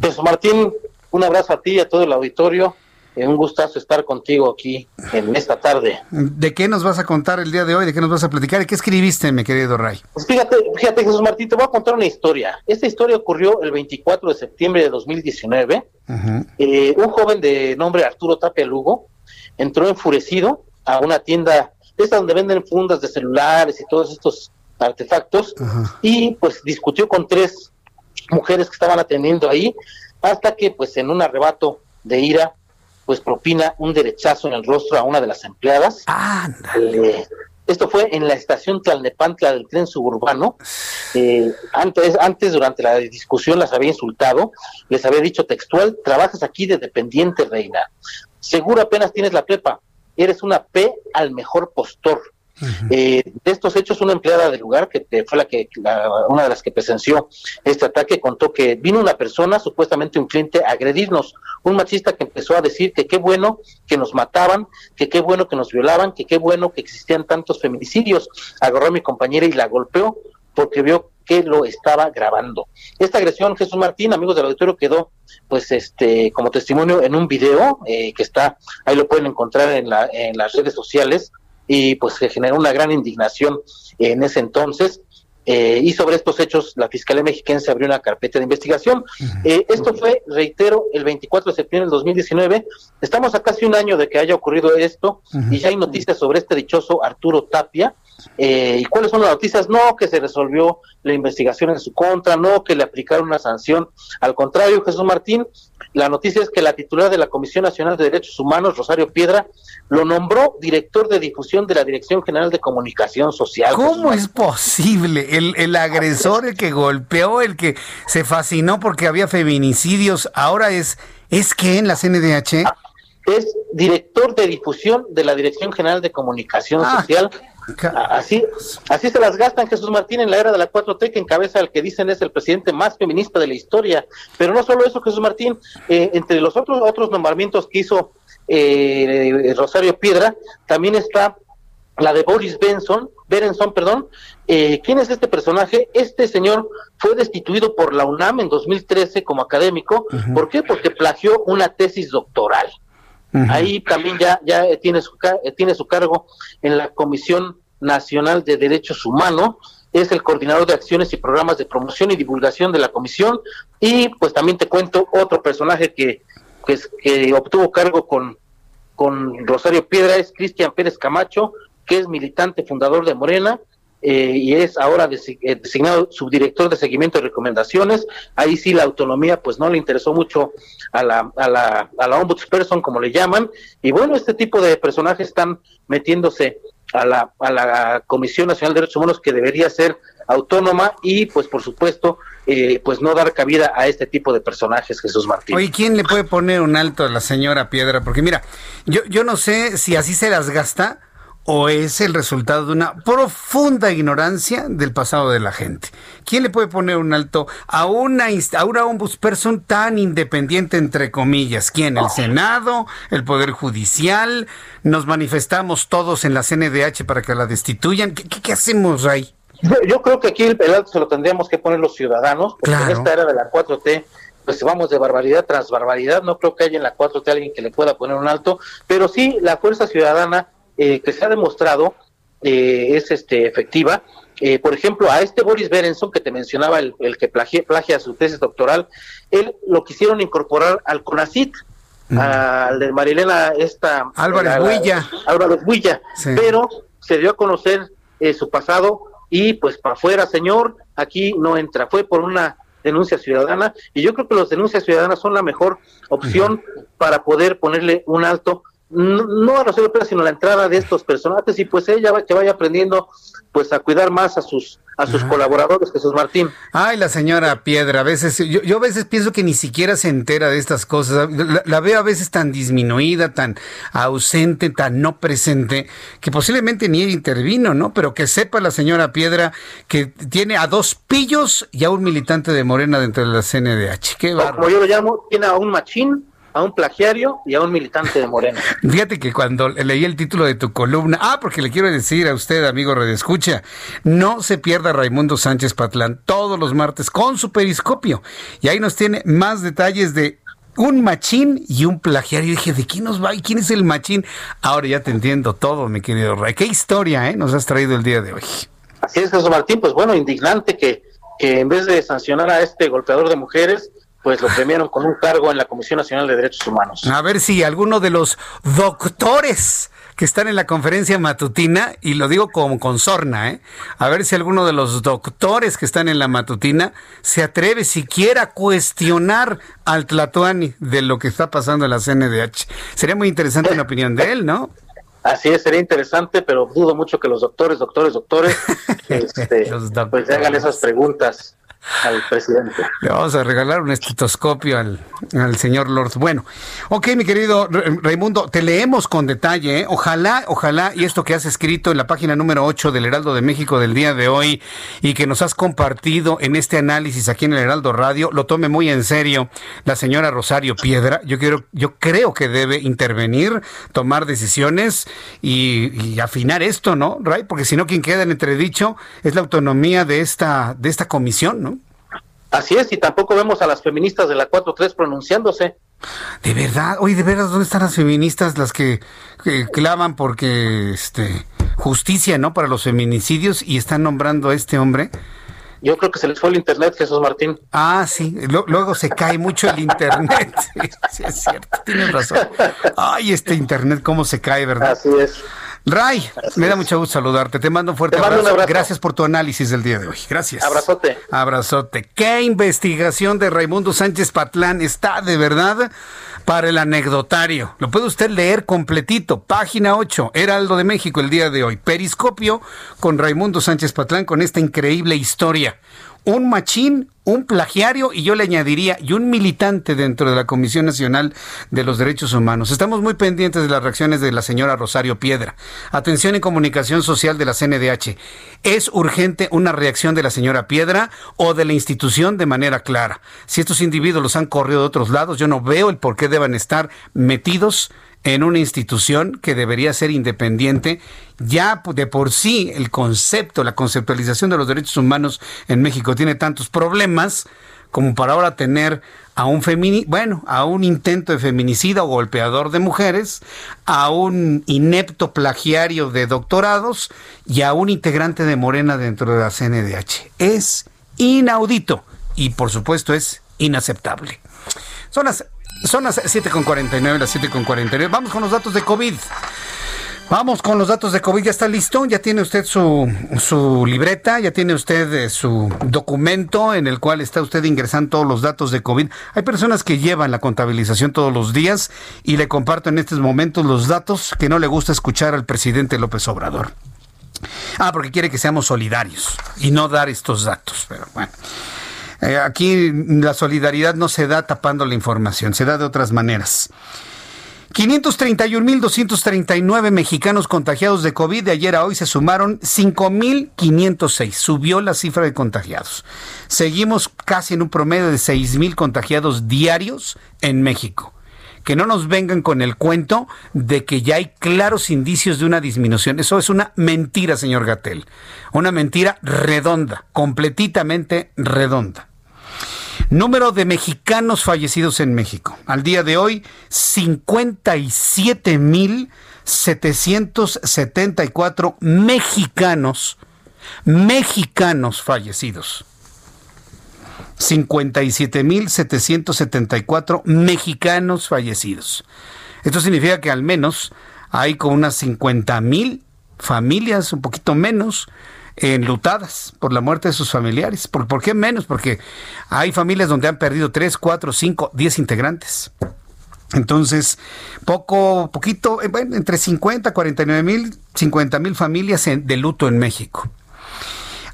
Pues Martín, un abrazo a ti y a todo el auditorio. Es un gustazo estar contigo aquí en esta tarde. ¿De qué nos vas a contar el día de hoy? ¿De qué nos vas a platicar? ¿Y qué escribiste, mi querido Ray? Pues fíjate, fíjate Jesús Martín, te voy a contar una historia. Esta historia ocurrió el 24 de septiembre de 2019. Eh, un joven de nombre Arturo Tapia Lugo entró enfurecido a una tienda es donde venden fundas de celulares y todos estos artefactos, y pues discutió con tres mujeres que estaban atendiendo ahí, hasta que pues en un arrebato de ira, pues propina un derechazo en el rostro a una de las empleadas. Eh, esto fue en la estación Tlalnepantla del tren suburbano. Eh, antes, antes, durante la discusión, las había insultado, les había dicho textual, trabajas aquí de dependiente, reina. Seguro apenas tienes la prepa, eres una P al mejor postor. Eh, de estos hechos, una empleada del lugar, que fue la que una de las que presenció este ataque, contó que vino una persona, supuestamente un cliente, a agredirnos, un machista que empezó a decir que qué bueno que nos mataban, que qué bueno que nos violaban, que qué bueno que existían tantos feminicidios. Agarró a mi compañera y la golpeó porque vio que lo estaba grabando. Esta agresión, Jesús Martín, amigos del auditorio, quedó pues este como testimonio en un video eh, que está, ahí lo pueden encontrar en, la, en las redes sociales, y pues se generó una gran indignación en ese entonces. Eh, y sobre estos hechos, la Fiscalía Mexicana se abrió una carpeta de investigación. Eh, esto fue, reitero, el 24 de septiembre del 2019. Estamos a casi un año de que haya ocurrido esto y ya hay noticias sobre este dichoso Arturo Tapia, eh, ¿Y cuáles son las noticias? No, que se resolvió la investigación en su contra, no, que le aplicaron una sanción. Al contrario, Jesús Martín, la noticia es que la titular de la Comisión Nacional de Derechos Humanos, Rosario Piedra, lo nombró director de difusión de la Dirección General de Comunicación Social. ¿Cómo es posible? El, el agresor, el que golpeó, el que se fascinó porque había feminicidios, ahora es, ¿es que en la CNDH? Ah, es director de difusión de la Dirección General de Comunicación ah, Social Así, así se las gastan Jesús Martín en la era de la 4T, que encabeza el que dicen es el presidente más feminista de la historia. Pero no solo eso, Jesús Martín, eh, entre los otros, otros nombramientos que hizo eh, Rosario Piedra, también está la de Boris Benson, Berenson, perdón. Eh, ¿Quién es este personaje? Este señor fue destituido por la UNAM en 2013 como académico. ¿Por qué? Porque plagió una tesis doctoral. Ahí también ya, ya tiene, su, tiene su cargo en la Comisión Nacional de Derechos Humanos, es el coordinador de acciones y programas de promoción y divulgación de la comisión y pues también te cuento otro personaje que, pues, que obtuvo cargo con, con Rosario Piedra es Cristian Pérez Camacho, que es militante fundador de Morena eh, y es ahora eh, designado subdirector de seguimiento y recomendaciones. Ahí sí la autonomía pues no le interesó mucho a la, a la, a la ombudsperson, como le llaman. Y bueno, este tipo de personajes están metiéndose a la, a la Comisión Nacional de Derechos Humanos que debería ser autónoma y pues por supuesto eh, pues no dar cabida a este tipo de personajes, Jesús Martín. Oye, ¿quién le puede poner un alto a la señora Piedra? Porque mira, yo, yo no sé si así se las gasta o es el resultado de una profunda ignorancia del pasado de la gente. ¿Quién le puede poner un alto a una, a una ombudsperson tan independiente, entre comillas? ¿Quién? ¿El Senado? ¿El Poder Judicial? ¿Nos manifestamos todos en la CNDH para que la destituyan? ¿Qué, qué, hacemos ahí? Yo, creo que aquí el, alto se lo tendríamos que poner los ciudadanos, porque en esta era de la 4T pues vamos de barbaridad tras barbaridad, no creo que haya en la 4T alguien que le pueda poner un alto, pero sí la fuerza ciudadana eh, que se ha demostrado eh, es este efectiva. Eh, por ejemplo, a este Boris Berenson que te mencionaba, el, que plagia, su tesis doctoral, él lo quisieron incorporar al CONACIT, al de Marilena, esta... Álvarez Huilla. Álvarez Huilla, pero se dio a conocer su pasado y pues para afuera, señor, aquí no entra. Fue por una denuncia ciudadana y yo creo que las denuncias ciudadanas son la mejor opción para poder ponerle un alto no, a los europeos, sino la entrada de estos personajes y pues ella va, que vaya aprendiendo pues a cuidar más a sus a sus colaboradores, Jesús Martín. Ay, la señora Piedra, a veces, yo, yo a veces pienso que ni siquiera se entera de estas cosas, la, veo a veces tan disminuida, tan ausente, tan no presente, que posiblemente ni ella intervino, ¿no? Pero que sepa la señora Piedra que tiene a dos pillos y a un militante de Morena dentro de la CNDH. Qué Como yo lo llamo, tiene a un machín a un plagiario y a un militante de Morena. Fíjate que cuando leí el título de tu columna, ah, porque le quiero decir a usted, amigo Redescucha, no se pierda Raimundo Sánchez Patlán todos los martes con su periscopio. Y ahí nos tiene más detalles de un machín y un plagiario. Dije, ¿de quién nos va? ¿Y quién es el machín? Ahora ya te entiendo todo, mi querido Ray. Qué historia ¿eh? nos has traído el día de hoy. Así es, José Martín. Pues bueno, indignante que, que en vez de sancionar a este golpeador de mujeres, pues lo premiaron con un cargo en la Comisión Nacional de Derechos Humanos. A ver si alguno de los doctores que están en la conferencia matutina, y lo digo como con sorna, ¿eh? a ver si alguno de los doctores que están en la matutina se atreve siquiera a cuestionar al Tlatuani de lo que está pasando en la CNDH. Sería muy interesante una opinión de él, ¿no? Así es, sería interesante, pero dudo mucho que los doctores, doctores, doctores, este, pues hagan esas preguntas al presidente. Le vamos a regalar un estetoscopio al, al señor Lord. Bueno, ok, mi querido Raimundo, te leemos con detalle. ¿eh? Ojalá, ojalá, y esto que has escrito en la página número 8 del Heraldo de México del día de hoy y que nos has compartido en este análisis aquí en el Heraldo Radio, lo tome muy en serio la señora Rosario Piedra. Yo quiero, yo creo que debe intervenir, tomar decisiones y, y afinar esto, ¿no, Ray? Porque si no, quien queda en entredicho es la autonomía de esta, de esta comisión, ¿no? Así es, y tampoco vemos a las feministas de la 4-3 pronunciándose. De verdad, oye, de verdad, ¿dónde están las feministas las que, claman porque este justicia, ¿no? Para los feminicidios y están nombrando a este hombre. Yo creo que se les fue el internet, Jesús Martín. Ah, sí, luego se cae mucho el internet. sí, es cierto, tienes razón. Ay, este internet, cómo se cae, ¿verdad? Así es. Ray, me da mucho gusto saludarte. Te mando un fuerte abrazo. Gracias por tu análisis del día de hoy. Gracias. Abrazote. Abrazote. ¿Qué investigación de Raimundo Sánchez Patlán está de verdad para el anecdotario? Lo puede usted leer completito. Página 8, Heraldo de México, el día de hoy. Periscopio con Raimundo Sánchez Patlán con esta increíble historia un machín, un plagiario y yo le añadiría, y un militante dentro de la Comisión Nacional de los Derechos Humanos. Estamos muy pendientes de las reacciones de la señora Rosario Piedra. Atención en comunicación social de la CNDH. ¿Es urgente una reacción de la señora Piedra o de la institución de manera clara? Si estos individuos los han corrido de otros lados, yo no veo el por qué deban estar metidos en una institución que debería ser independiente. Ya de por sí el concepto, la conceptualización de los derechos humanos en México tiene tantos problemas como para ahora tener a un femini bueno, a un intento de feminicida o golpeador de mujeres, a un inepto plagiario de doctorados y a un integrante de Morena dentro de la CNDH. Es inaudito y por supuesto es inaceptable. Son las son las 7.49, las 7.49. Vamos con los datos de COVID. Vamos con los datos de COVID. ¿Ya está listo? ¿Ya tiene usted su, su libreta? ¿Ya tiene usted eh, su documento en el cual está usted ingresando todos los datos de COVID? Hay personas que llevan la contabilización todos los días y le comparto en estos momentos los datos que no le gusta escuchar al presidente López Obrador. Ah, porque quiere que seamos solidarios y no dar estos datos, pero bueno. Eh, aquí la solidaridad no se da tapando la información, se da de otras maneras. 531.239 mexicanos contagiados de COVID. De ayer a hoy se sumaron 5.506. Subió la cifra de contagiados. Seguimos casi en un promedio de 6.000 contagiados diarios en México. Que no nos vengan con el cuento de que ya hay claros indicios de una disminución. Eso es una mentira, señor Gatel. Una mentira redonda, completamente redonda. Número de mexicanos fallecidos en México. Al día de hoy, 57.774 mexicanos, mexicanos fallecidos. 57.774 mexicanos fallecidos. Esto significa que al menos hay como unas 50.000 familias, un poquito menos, enlutadas por la muerte de sus familiares. ¿Por, ¿Por, qué menos? Porque hay familias donde han perdido 3, 4, 5, 10 integrantes. Entonces, poco, poquito, eh, entre 50, 49 mil, 50 mil familias de luto en México.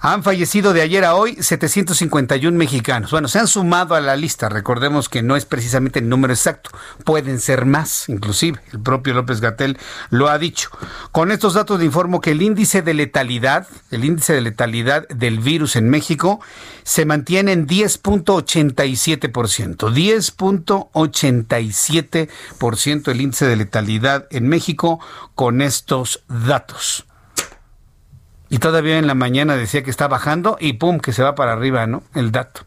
Han fallecido de ayer a hoy 751 mexicanos. Bueno, se han sumado a la lista. Recordemos que no es precisamente el número exacto. Pueden ser más, inclusive. El propio López Gatel lo ha dicho. Con estos datos le informo que el índice de letalidad, el índice de letalidad del virus en México, se mantiene en 10.87%. 10.87% el índice de letalidad en México con estos datos. Y todavía en la mañana decía que está bajando y pum, que se va para arriba, ¿no? El dato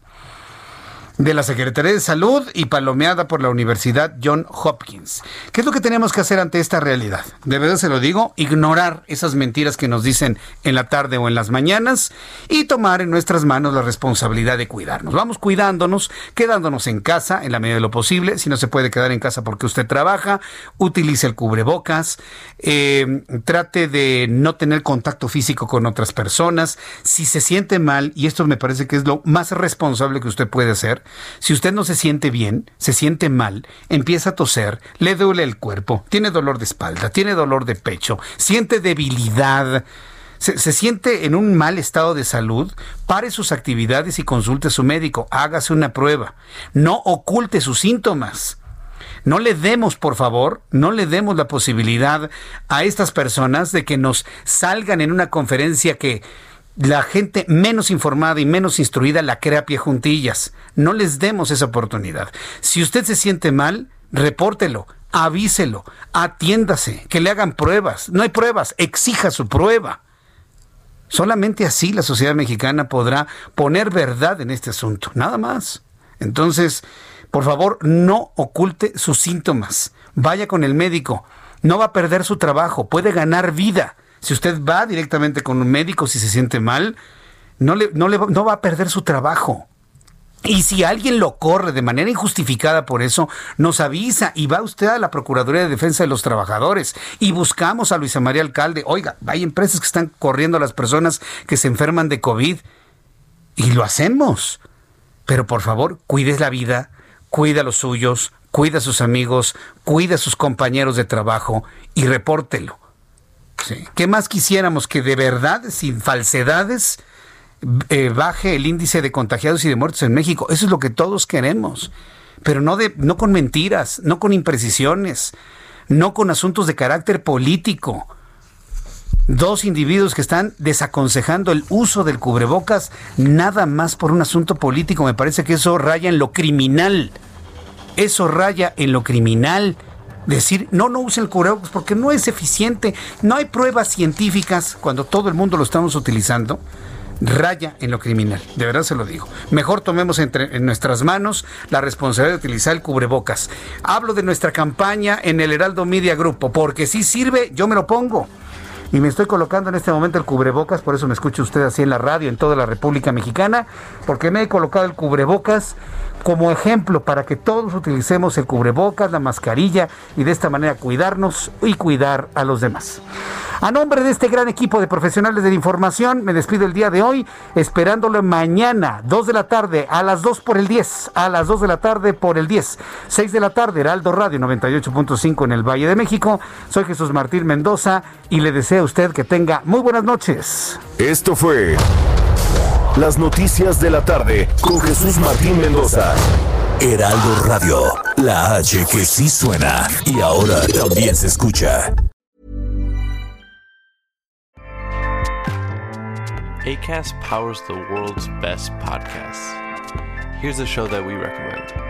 de la Secretaría de Salud y palomeada por la Universidad John Hopkins. ¿Qué es lo que tenemos que hacer ante esta realidad? De verdad se lo digo, ignorar esas mentiras que nos dicen en la tarde o en las mañanas y tomar en nuestras manos la responsabilidad de cuidarnos. Vamos cuidándonos, quedándonos en casa en la medida de lo posible. Si no se puede quedar en casa porque usted trabaja, utilice el cubrebocas, eh, trate de no tener contacto físico con otras personas. Si se siente mal, y esto me parece que es lo más responsable que usted puede hacer, si usted no se siente bien, se siente mal, empieza a toser, le duele el cuerpo, tiene dolor de espalda, tiene dolor de pecho, siente debilidad, se, siente en un mal estado de salud, pare sus actividades y consulte a su médico, hágase una prueba, no oculte sus síntomas. No le demos, por favor, no le demos la posibilidad a estas personas de que nos salgan en una conferencia que la gente menos informada y menos instruida la crea pie juntillas. No les demos esa oportunidad. Si usted se siente mal, repórtelo, avíselo, atiéndase, que le hagan pruebas. No hay pruebas, exija su prueba. Solamente así la sociedad mexicana podrá poner verdad en este asunto, nada más. Entonces, por favor, no oculte sus síntomas. Vaya con el médico. No va a perder su trabajo, puede ganar vida. Si usted va directamente con un médico si se siente mal, no, le, no, le, no va a perder su trabajo. Y si alguien lo corre de manera injustificada por eso, nos avisa y va usted a la Procuraduría de Defensa de los Trabajadores y buscamos a Luisa María Alcalde. Oiga, hay empresas que están corriendo a las personas que se enferman de COVID y lo hacemos. Pero por favor, cuide la vida, cuida a los suyos, cuida a sus amigos, cuida a sus compañeros de trabajo y repórtelo. ¿Qué más quisiéramos que de verdad, sin falsedades, eh, baje el índice de contagiados y de muertos en México? Eso es lo que todos queremos, pero no, de, no con mentiras, no con imprecisiones, no con asuntos de carácter político. Dos individuos que están desaconsejando el uso del cubrebocas nada más por un asunto político. Me parece que eso raya en lo criminal. Eso raya en lo criminal decir, no, no use el cubrebocas porque no es eficiente, no hay pruebas científicas cuando todo el mundo lo estamos utilizando, raya en lo criminal, de verdad se lo digo. Mejor tomemos entre, en nuestras manos la responsabilidad de utilizar el cubrebocas. Hablo de nuestra campaña en el Heraldo Media Grupo, porque si sirve, yo me lo pongo. Y me estoy colocando en este momento el cubrebocas, por eso me escucha usted así en la radio en toda la República Mexicana, porque me he colocado el cubrebocas como ejemplo para que todos utilicemos el cubrebocas, la mascarilla y de esta manera cuidarnos y cuidar a los demás. A nombre de este gran equipo de profesionales de la información, me despido el día de hoy, esperándolo mañana, 2 de la tarde, a las 2 por el 10, a las 2 de la tarde por el 10, 6 de la tarde, Heraldo Radio 98.5 en el Valle de México. Soy Jesús Martín Mendoza y le deseo desea usted que tenga muy buenas noches. Esto fue Las Noticias de la Tarde con Jesús Martín Mendoza. Heraldo Radio, la H que sí suena y ahora también se escucha. ACAST powers the world's best podcasts. Here's a show that we recommend.